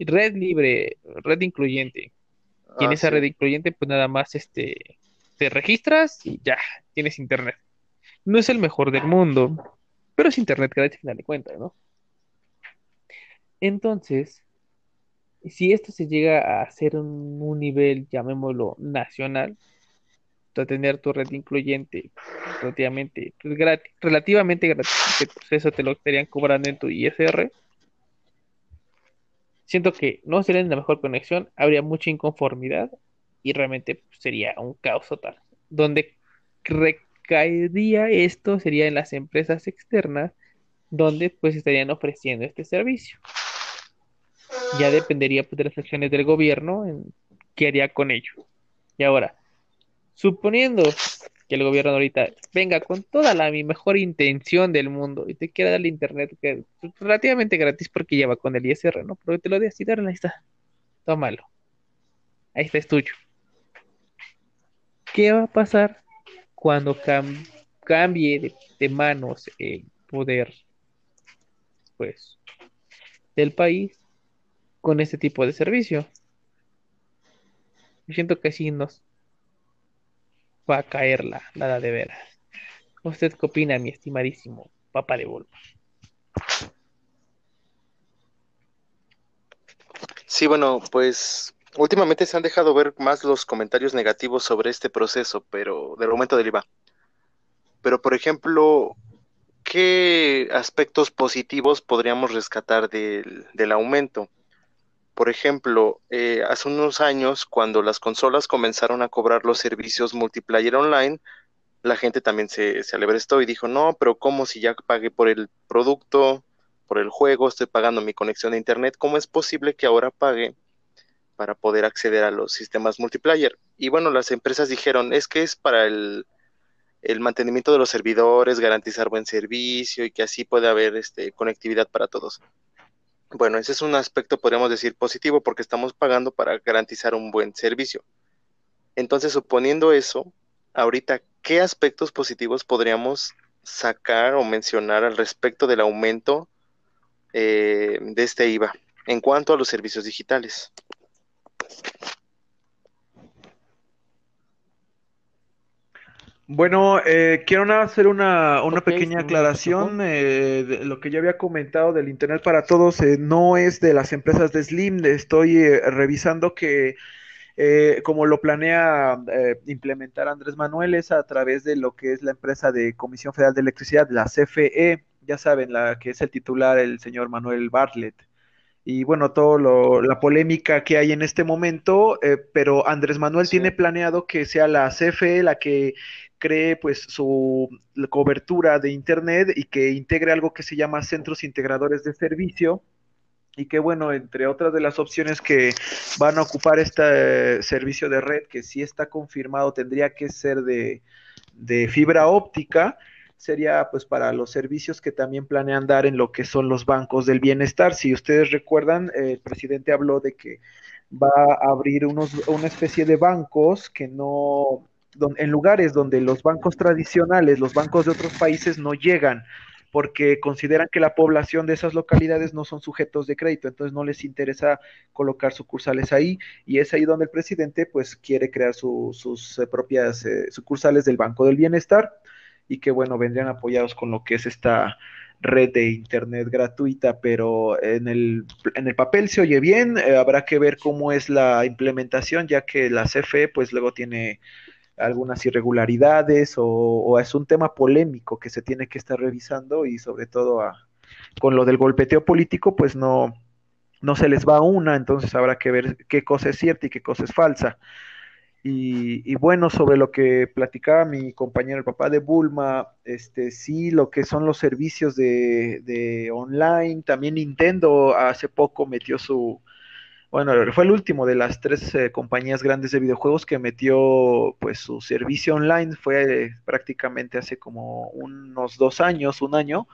red libre, red incluyente. Y en Ah, esa sí. red incluyente, pues nada más este, te registras y ya, tienes internet. No es el mejor del mundo, pero es internet gratis, al final de cuentas, ¿no? Entonces, si esto se llega a hacer un, un nivel, llamémoslo, nacional, a tener tu red incluyente relativamente pues, gratis, relativamente gratis, pues, eso te lo estarían cobrando en tu ISR. Siento que no sería la mejor conexión, habría mucha inconformidad y realmente pues, sería un caos total. Donde recaería esto sería en las empresas externas, donde pues estarían ofreciendo este servicio. Ya dependería pues, de las acciones del gobierno en qué haría con ello. Y ahora, suponiendo que el gobierno ahorita venga con toda la mi mejor intención del mundo y te quiera dar el internet que relativamente gratis porque ya va con el ISR, ¿no? Pero te lo de así, ahí está. Tómalo. Ahí está, es tuyo. ¿Qué va a pasar cuando cambie de, manos el poder, pues, del país con este tipo de servicio. Yo siento que sí nos va a caer la, la de veras. ¿Usted qué opina, mi estimadísimo papá de Volpa? Sí, bueno, pues últimamente se han dejado ver más los comentarios negativos sobre este proceso, pero del aumento del IVA. Pero, por ejemplo, ¿qué aspectos positivos podríamos rescatar del, del aumento? Por ejemplo, eh, hace unos años, cuando las consolas comenzaron a cobrar los servicios multiplayer online, la gente también se, se alebrestó y dijo, no, pero ¿cómo si ya pagué por el producto, por el juego, estoy pagando mi conexión de internet? ¿Cómo es posible que ahora pague para poder acceder a los sistemas multiplayer? Y bueno, las empresas dijeron, es que es para el, el mantenimiento de los servidores, garantizar buen servicio y que así puede haber este, conectividad para todos. Bueno, ese es un aspecto, podríamos decir, positivo porque estamos pagando para garantizar un buen servicio. Entonces, suponiendo eso, ahorita, ¿qué aspectos positivos podríamos sacar o mencionar al respecto del aumento eh, de este IVA en cuanto a los servicios digitales? Bueno, eh, quiero hacer una, una pequeña aclaración. Eh, de lo que ya había comentado del Internet para Todos eh, no es de las empresas de Slim. Estoy eh, revisando que eh, como lo planea eh, implementar Andrés Manuel es a través de lo que es la empresa de Comisión Federal de Electricidad, la CFE, ya saben, la que es el titular, el señor Manuel Bartlett. Y bueno, todo lo, la polémica que hay en este momento, eh, pero Andrés Manuel Sí. tiene planeado que sea la CFE la que cree pues su cobertura de internet y que integre algo que se llama centros integradores de servicio y que bueno, entre otras de las opciones que van a ocupar este servicio de red, que sí está confirmado, tendría que ser de, de fibra óptica, sería pues para los servicios que también planean dar en lo que son los bancos del bienestar. Si ustedes recuerdan, eh, el presidente habló de que va a abrir unos, una especie de bancos que no, don- en lugares donde los bancos tradicionales, los bancos de otros países no llegan, porque consideran que la población de esas localidades no son sujetos de crédito, entonces no les interesa colocar sucursales ahí, y es ahí donde el presidente pues quiere crear su- sus eh, propias eh, sucursales del Banco del Bienestar, y que bueno, vendrían apoyados con lo que es esta red de internet gratuita, pero en el, en el papel se oye bien, eh, habrá que ver cómo es la implementación, ya que la CFE pues luego tiene algunas irregularidades o, o es un tema polémico que se tiene que estar revisando y sobre todo a, con lo del golpeteo político pues no, no se les va una, entonces habrá que ver qué cosa es cierta y qué cosa es falsa. Y, y, bueno, sobre lo que platicaba mi compañero, el papá de Bulma, este sí, lo que son los servicios de, de online, también Nintendo hace poco metió su, bueno, fue el último de las tres eh, compañías grandes de videojuegos que metió pues su servicio online, fue eh, prácticamente hace como unos dos años, un año,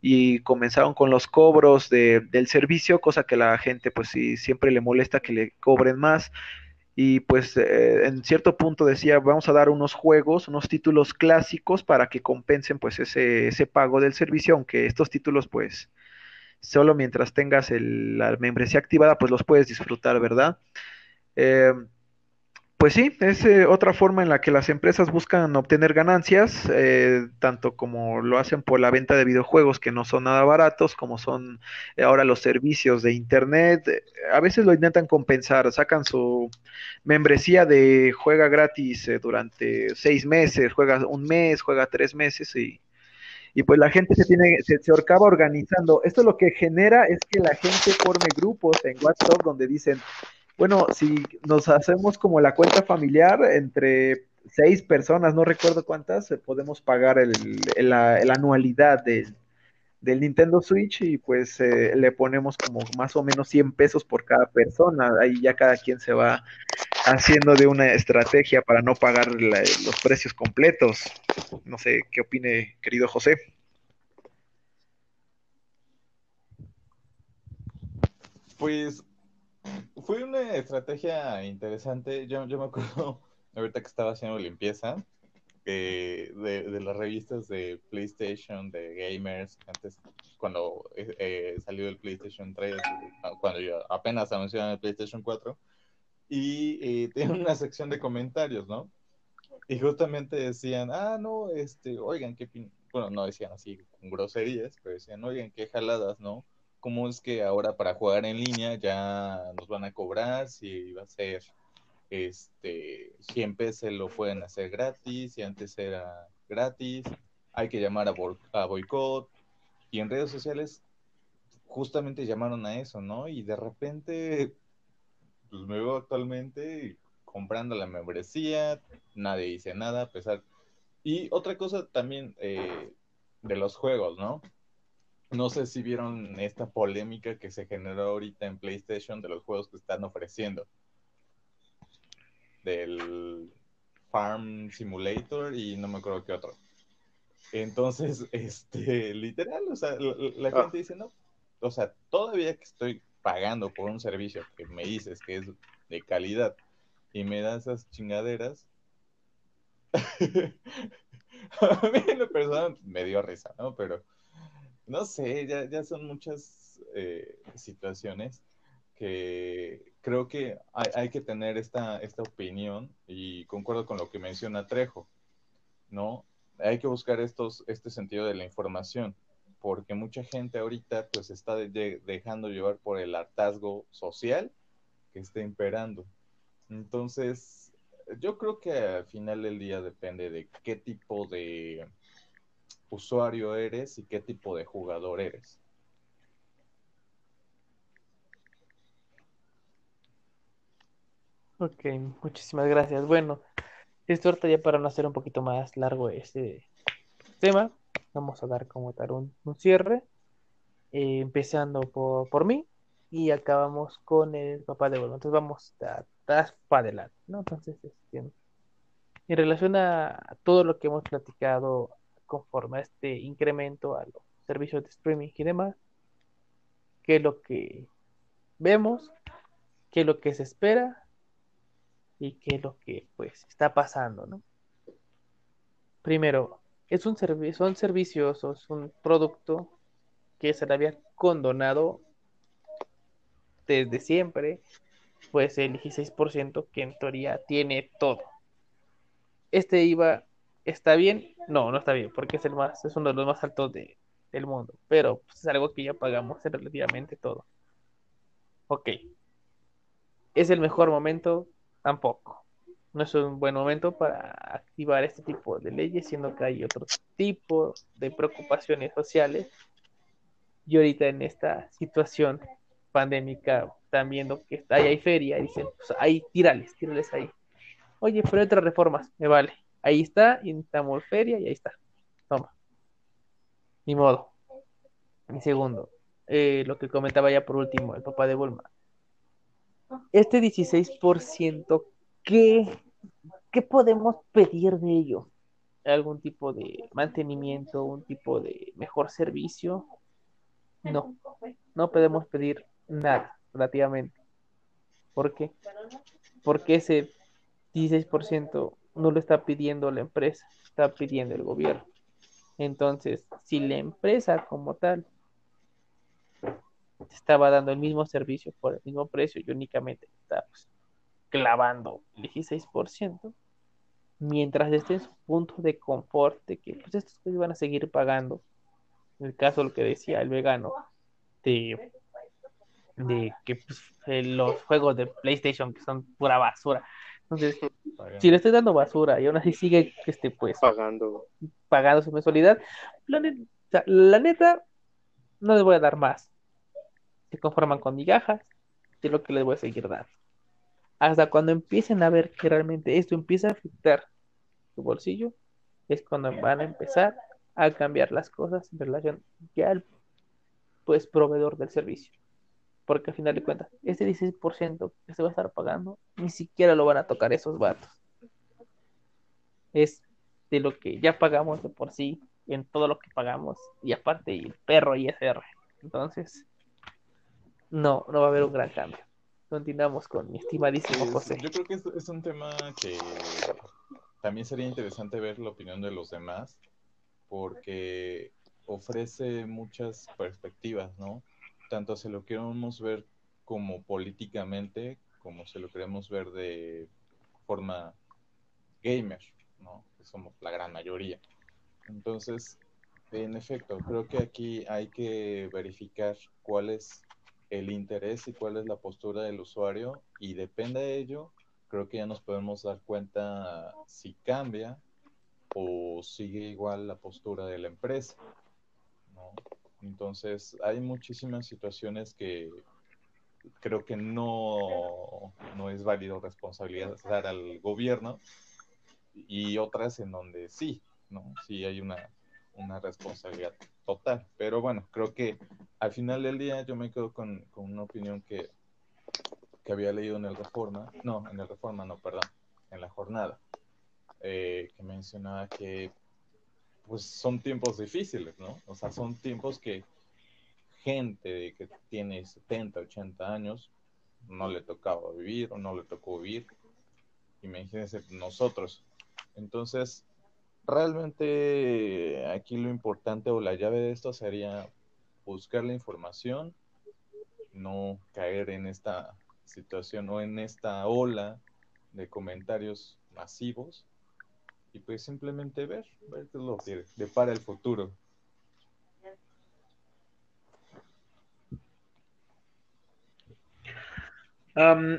y comenzaron con los cobros de, del servicio, cosa que la gente pues sí siempre le molesta que le cobren más y pues eh, en cierto punto decía, vamos a dar unos juegos, unos títulos clásicos para que compensen pues ese, ese pago del servicio, aunque estos títulos pues solo mientras tengas el, la membresía activada pues los puedes disfrutar, ¿verdad? Eh, pues sí, es eh, otra forma en la que las empresas buscan obtener ganancias, eh, tanto como lo hacen por la venta de videojuegos que no son nada baratos, como son ahora los servicios de internet. A veces lo intentan compensar, sacan su membresía de juega gratis eh, durante seis meses, juega un mes, juega tres meses y, y pues la gente se tiene, se, se acaba organizando. Esto lo que genera es que la gente forme grupos en WhatsApp donde dicen, bueno, si nos hacemos como la cuenta familiar entre seis personas, no recuerdo cuántas, eh, podemos pagar el, la, anualidad del, del, Nintendo Switch y pues eh, le ponemos como más o menos 100 pesos por cada persona. Ahí ya cada quien se va haciendo de una estrategia para no pagar los precios completos. No sé qué opine, querido José. Pues fue una estrategia interesante. Yo, yo me acuerdo ahorita que estaba haciendo limpieza de, de, las revistas de PlayStation, de gamers, antes cuando eh, eh, salió el PlayStation 3, cuando yo apenas anunciaron el PlayStation 4, y eh, una sección de comentarios, ¿no? Y justamente decían, ah, no, este, oigan, qué bueno, no decían así con groserías, pero decían, oigan, qué jaladas, ¿no? ¿Cómo es que ahora para jugar en línea ya nos van a cobrar si va a ser este, siempre se lo pueden hacer gratis y antes era gratis, hay que llamar a, boicot y en redes sociales justamente llamaron a eso, ¿no? Y de repente, pues me veo actualmente comprando la membresía, nadie dice nada, a pesar... Y otra cosa también eh, de los juegos, ¿no? No sé si vieron esta polémica que se generó ahorita en PlayStation de los juegos que están ofreciendo del Farm Simulator y no me acuerdo qué otro. Entonces, este, literal, o sea, la, ah. gente dice, no, o sea, todavía que estoy pagando por un servicio que me dices que es de calidad y me das esas chingaderas, a mí en lo personal me dio risa, ¿no? Pero, no sé, ya, ya son muchas eh, situaciones que creo que hay, que tener esta, esta opinión y concuerdo con lo que menciona Trejo, ¿no? Hay que buscar estos, este sentido de la información, porque mucha gente ahorita pues está dejando llevar por el hartazgo social que está imperando. Entonces, yo creo que al final del día depende de qué tipo de usuario eres y qué tipo de jugador eres. Ok, muchísimas gracias. Bueno, esto ahorita ya para no hacer un poquito más largo este tema, vamos a dar como tal un, cierre, eh, empezando por, por, mí y acabamos con el papá de vuelo. Entonces vamos a para adelante, ¿no? Entonces, este, en relación a todo lo que hemos platicado conforme a este incremento a los servicios de streaming y demás, qué es lo que vemos, qué es lo que se espera y qué es lo que pues está pasando, ¿no? Primero, es un servicio, son servicios o es un producto que se le había condonado desde siempre, pues el 16% que en teoría tiene todo. Este IVA está bien, no, no está bien, porque es el más, es uno de los más altos de, del mundo, pero pues, es algo que ya pagamos relativamente todo. Ok. ¿Es el mejor momento? tampoco. No es un buen momento para activar este tipo de leyes, siendo que hay otro tipo de preocupaciones sociales. Y ahorita en esta situación pandémica están viendo que ahí hay feria, dicen, pues ahí, tírales, tírales ahí. Oye, pero hay otras reformas, me vale. Ahí está, y estamos feria y ahí está. Toma. Ni modo. Y segundo, eh, lo que comentaba ya por último, el papá de Bulma este 16%, ¿qué, ¿qué podemos pedir de ello? ¿Algún tipo de mantenimiento, un tipo de mejor servicio? No, no podemos pedir nada, relativamente. ¿Por qué? Porque ese 16% no lo está pidiendo la empresa, está pidiendo el gobierno. Entonces, si la empresa como tal estaba dando el mismo servicio por el mismo precio y únicamente está pues, clavando el 16%, mientras esté en su punto de confort que pues estos que van a seguir pagando, en el caso de lo que decía el vegano, de, de que pues, los juegos de PlayStation que son pura basura. Entonces, si le estoy dando basura y aún así sigue este pues pagando pagando su mensualidad, la, la neta no les voy a dar más se conforman con migajas, es lo que les voy a seguir dando. Hasta cuando empiecen a ver que realmente esto empieza a afectar su bolsillo, es cuando van a empezar a cambiar las cosas en relación ya al pues proveedor del servicio. Porque al final de cuentas, ese 16% que se va a estar pagando, ni siquiera lo van a tocar esos vatos. Es de lo que ya pagamos de por sí, en todo lo que pagamos, y aparte el perro ISR. Entonces, no, no va a haber un gran cambio. Continuamos con mi estimadísimo José. Yo creo que es, un tema que también sería interesante ver la opinión de los demás, porque ofrece muchas perspectivas, ¿no? Tanto si lo queremos ver como políticamente, como si lo queremos ver de forma gamer, ¿no? Que somos la gran mayoría. Entonces, en efecto, creo que aquí hay que verificar cuál es el interés y cuál es la postura del usuario y depende de ello, creo que ya nos podemos dar cuenta si cambia o sigue igual la postura de la empresa. ¿no? Entonces, hay muchísimas situaciones que creo que no, no es válido responsabilizar al gobierno y otras en donde sí, ¿no? Sí hay una, una responsabilidad total. Pero bueno, creo que al final del día yo me quedo con, con una opinión que, que había leído en el Reforma, no, en el Reforma, no, perdón, en la jornada, eh, que mencionaba que pues son tiempos difíciles, ¿no? O sea, son tiempos que gente que tiene 70, 80 años no le tocaba vivir o no le tocó vivir. Imagínense nosotros. Entonces, realmente aquí lo importante o la llave de esto sería buscar la información, no caer en esta situación o en esta ola de comentarios masivos y pues simplemente ver, ver qué es lo que depara el futuro.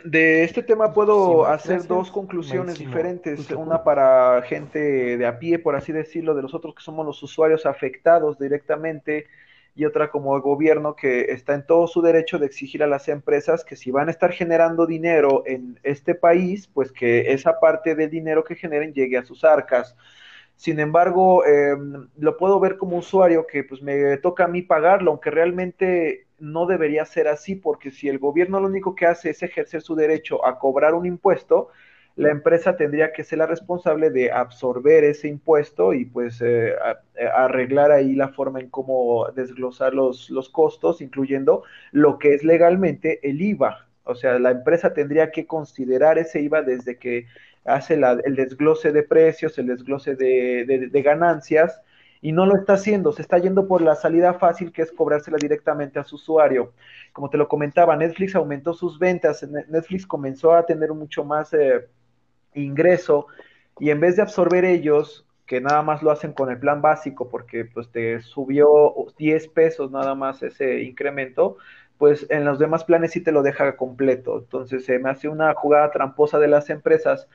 de este tema puedo hacer dos conclusiones diferentes, una para gente de a pie, por así decirlo, de los otros que somos los usuarios afectados directamente, y otra como el gobierno que está en todo su derecho de exigir a las empresas que si van a estar generando dinero en este país, pues que esa parte del dinero que generen llegue a sus arcas. Sin embargo, em, lo puedo ver como usuario que pues me toca a mí pagarlo, aunque realmente no debería ser así, porque si el gobierno lo único que hace es ejercer su derecho a cobrar un impuesto, la empresa tendría que ser la responsable de absorber ese impuesto y pues eh, eh, arreglar ahí la forma en cómo desglosar los, los costos, incluyendo lo que es legalmente el IVA. O sea, la empresa tendría que considerar ese IVA desde que hace el desglose de precios, el desglose de, de ganancias, y no lo está haciendo, se está yendo por la salida fácil que es cobrársela directamente a su usuario. Como te lo comentaba, Netflix aumentó sus ventas, Netflix comenzó a tener mucho más eh, ingreso y en vez de absorber ellos, que nada más lo hacen con el plan básico porque pues te subió 10 pesos nada más ese incremento, pues en los demás planes sí te lo deja completo. Entonces se me hace una jugada tramposa de las empresas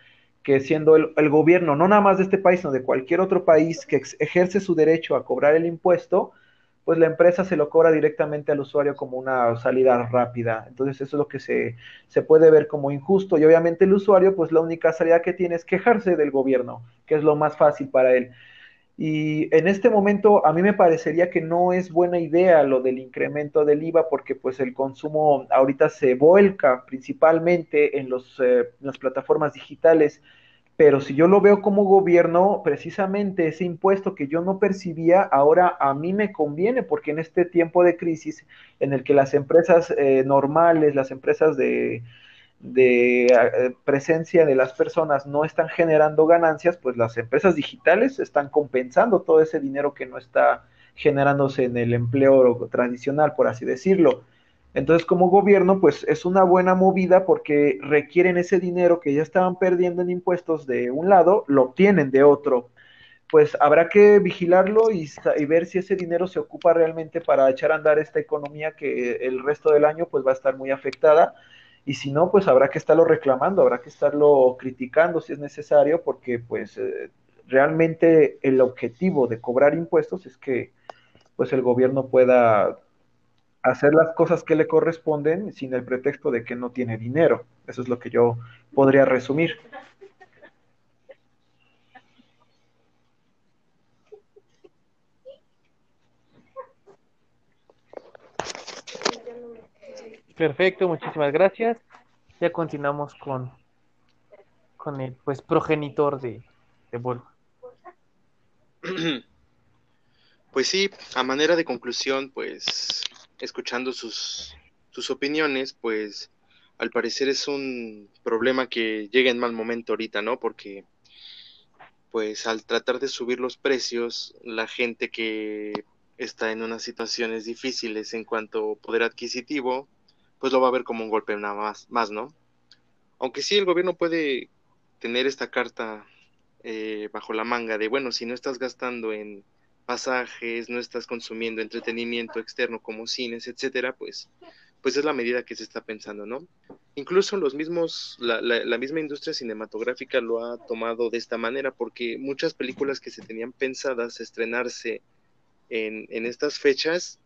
que siendo el, el, gobierno, no nada más de este país, sino de cualquier otro país que ejerce su derecho a cobrar el impuesto, pues la empresa se lo cobra directamente al usuario como una salida rápida. Entonces eso es lo que se, se puede ver como injusto. Y obviamente el usuario, pues la única salida que tiene es quejarse del gobierno, que es lo más fácil para él. Y en este momento a mí me parecería que no es buena idea lo del incremento del IVA porque pues el consumo ahorita se vuelca principalmente en, los, eh, las plataformas digitales, pero si yo lo veo como gobierno, precisamente ese impuesto que yo no percibía, ahora a mí me conviene porque en este tiempo de crisis en el que las empresas eh, normales, las empresas de, eh, presencia de las personas no están generando ganancias, pues las empresas digitales están compensando todo ese dinero que no está generándose en el empleo tradicional, por así decirlo. Entonces, como gobierno, pues es una buena movida porque requieren ese dinero que ya estaban perdiendo en impuestos de un lado, lo obtienen de otro. Pues habrá que vigilarlo y, ver si ese dinero se ocupa realmente para echar a andar esta economía que el resto del año pues va a estar muy afectada y si no, pues habrá que estarlo reclamando, habrá que estarlo criticando si es necesario, porque pues eh, realmente el objetivo de cobrar impuestos es que pues el gobierno pueda hacer las cosas que le corresponden sin el pretexto de que no tiene dinero. Eso es lo que yo podría resumir. Perfecto, muchísimas gracias. Ya continuamos con, con el pues progenitor de, de Volvo. Pues sí, a manera de conclusión, pues escuchando sus, sus opiniones, pues al parecer es un problema que llega en mal momento ahorita, ¿no? Porque pues al tratar de subir los precios, la gente que está en unas situaciones difíciles en cuanto a poder adquisitivo, pues lo va a ver como un golpe nada más, más ¿no? Aunque sí el gobierno puede tener esta carta eh, bajo la manga de, bueno, si no estás gastando en pasajes, no estás consumiendo entretenimiento externo como cines, etcétera, pues, pues es la medida que se está pensando, ¿no? Incluso los mismos, la, la, misma industria cinematográfica lo ha tomado de esta manera, porque muchas películas que se tenían pensadas estrenarse en, en estas fechas,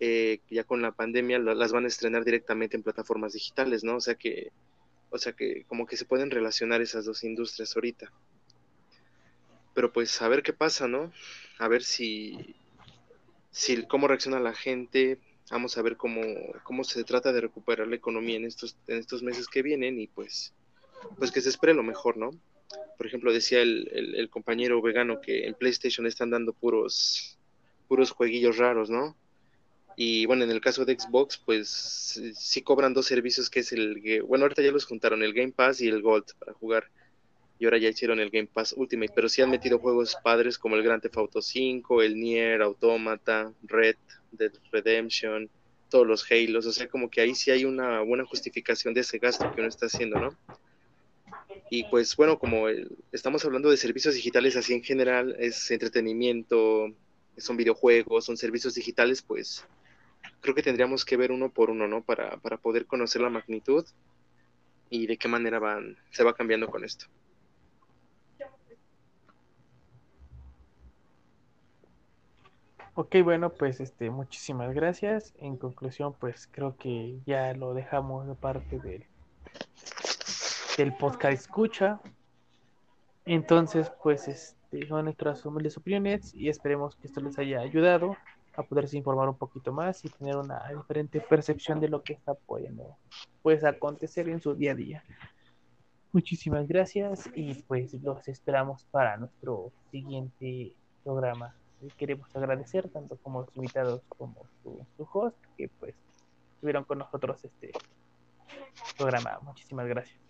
eh, ya con la pandemia las van a estrenar directamente en plataformas digitales, ¿no? O sea que, o sea que como que se pueden relacionar esas dos industrias ahorita. Pero pues a ver qué pasa, ¿no? A ver si, si cómo reacciona la gente, vamos a ver cómo, cómo se trata de recuperar la economía en estos, en estos meses que vienen y pues, pues que se espere lo mejor, ¿no? Por ejemplo, decía el, el, compañero vegano que en PlayStation están dando puros, puros jueguillos raros, ¿no? Y bueno, en el caso de Xbox, pues sí cobran dos servicios que es el, bueno, ahorita ya los juntaron, el Game Pass y el Gold para jugar. Y ahora ya hicieron el Game Pass Ultimate, pero sí han metido juegos padres como el Grand Theft Auto 5, el Nier, Automata, Red, Dead Redemption, todos los Halos, o sea, como que ahí sí hay una buena justificación de ese gasto que uno está haciendo, ¿no? Y pues bueno, como estamos hablando de servicios digitales así en general, es entretenimiento, son videojuegos, son servicios digitales, pues creo que tendríamos que ver uno por uno, ¿no? Para, para poder conocer la magnitud y de qué manera van, se va cambiando con esto. Ok, bueno, pues este, muchísimas gracias. En conclusión, pues creo que ya lo dejamos de parte del, del podcast escucha. Entonces, pues este, son nuestras humildes opiniones y esperemos que esto les haya ayudado a poderse informar un poquito más y tener una diferente percepción de lo que está pudiendo pues, acontecer en su día a día. Muchísimas gracias y pues los esperamos para nuestro siguiente programa queremos agradecer tanto como los invitados como su, su host que pues estuvieron con nosotros este programa. Muchísimas gracias.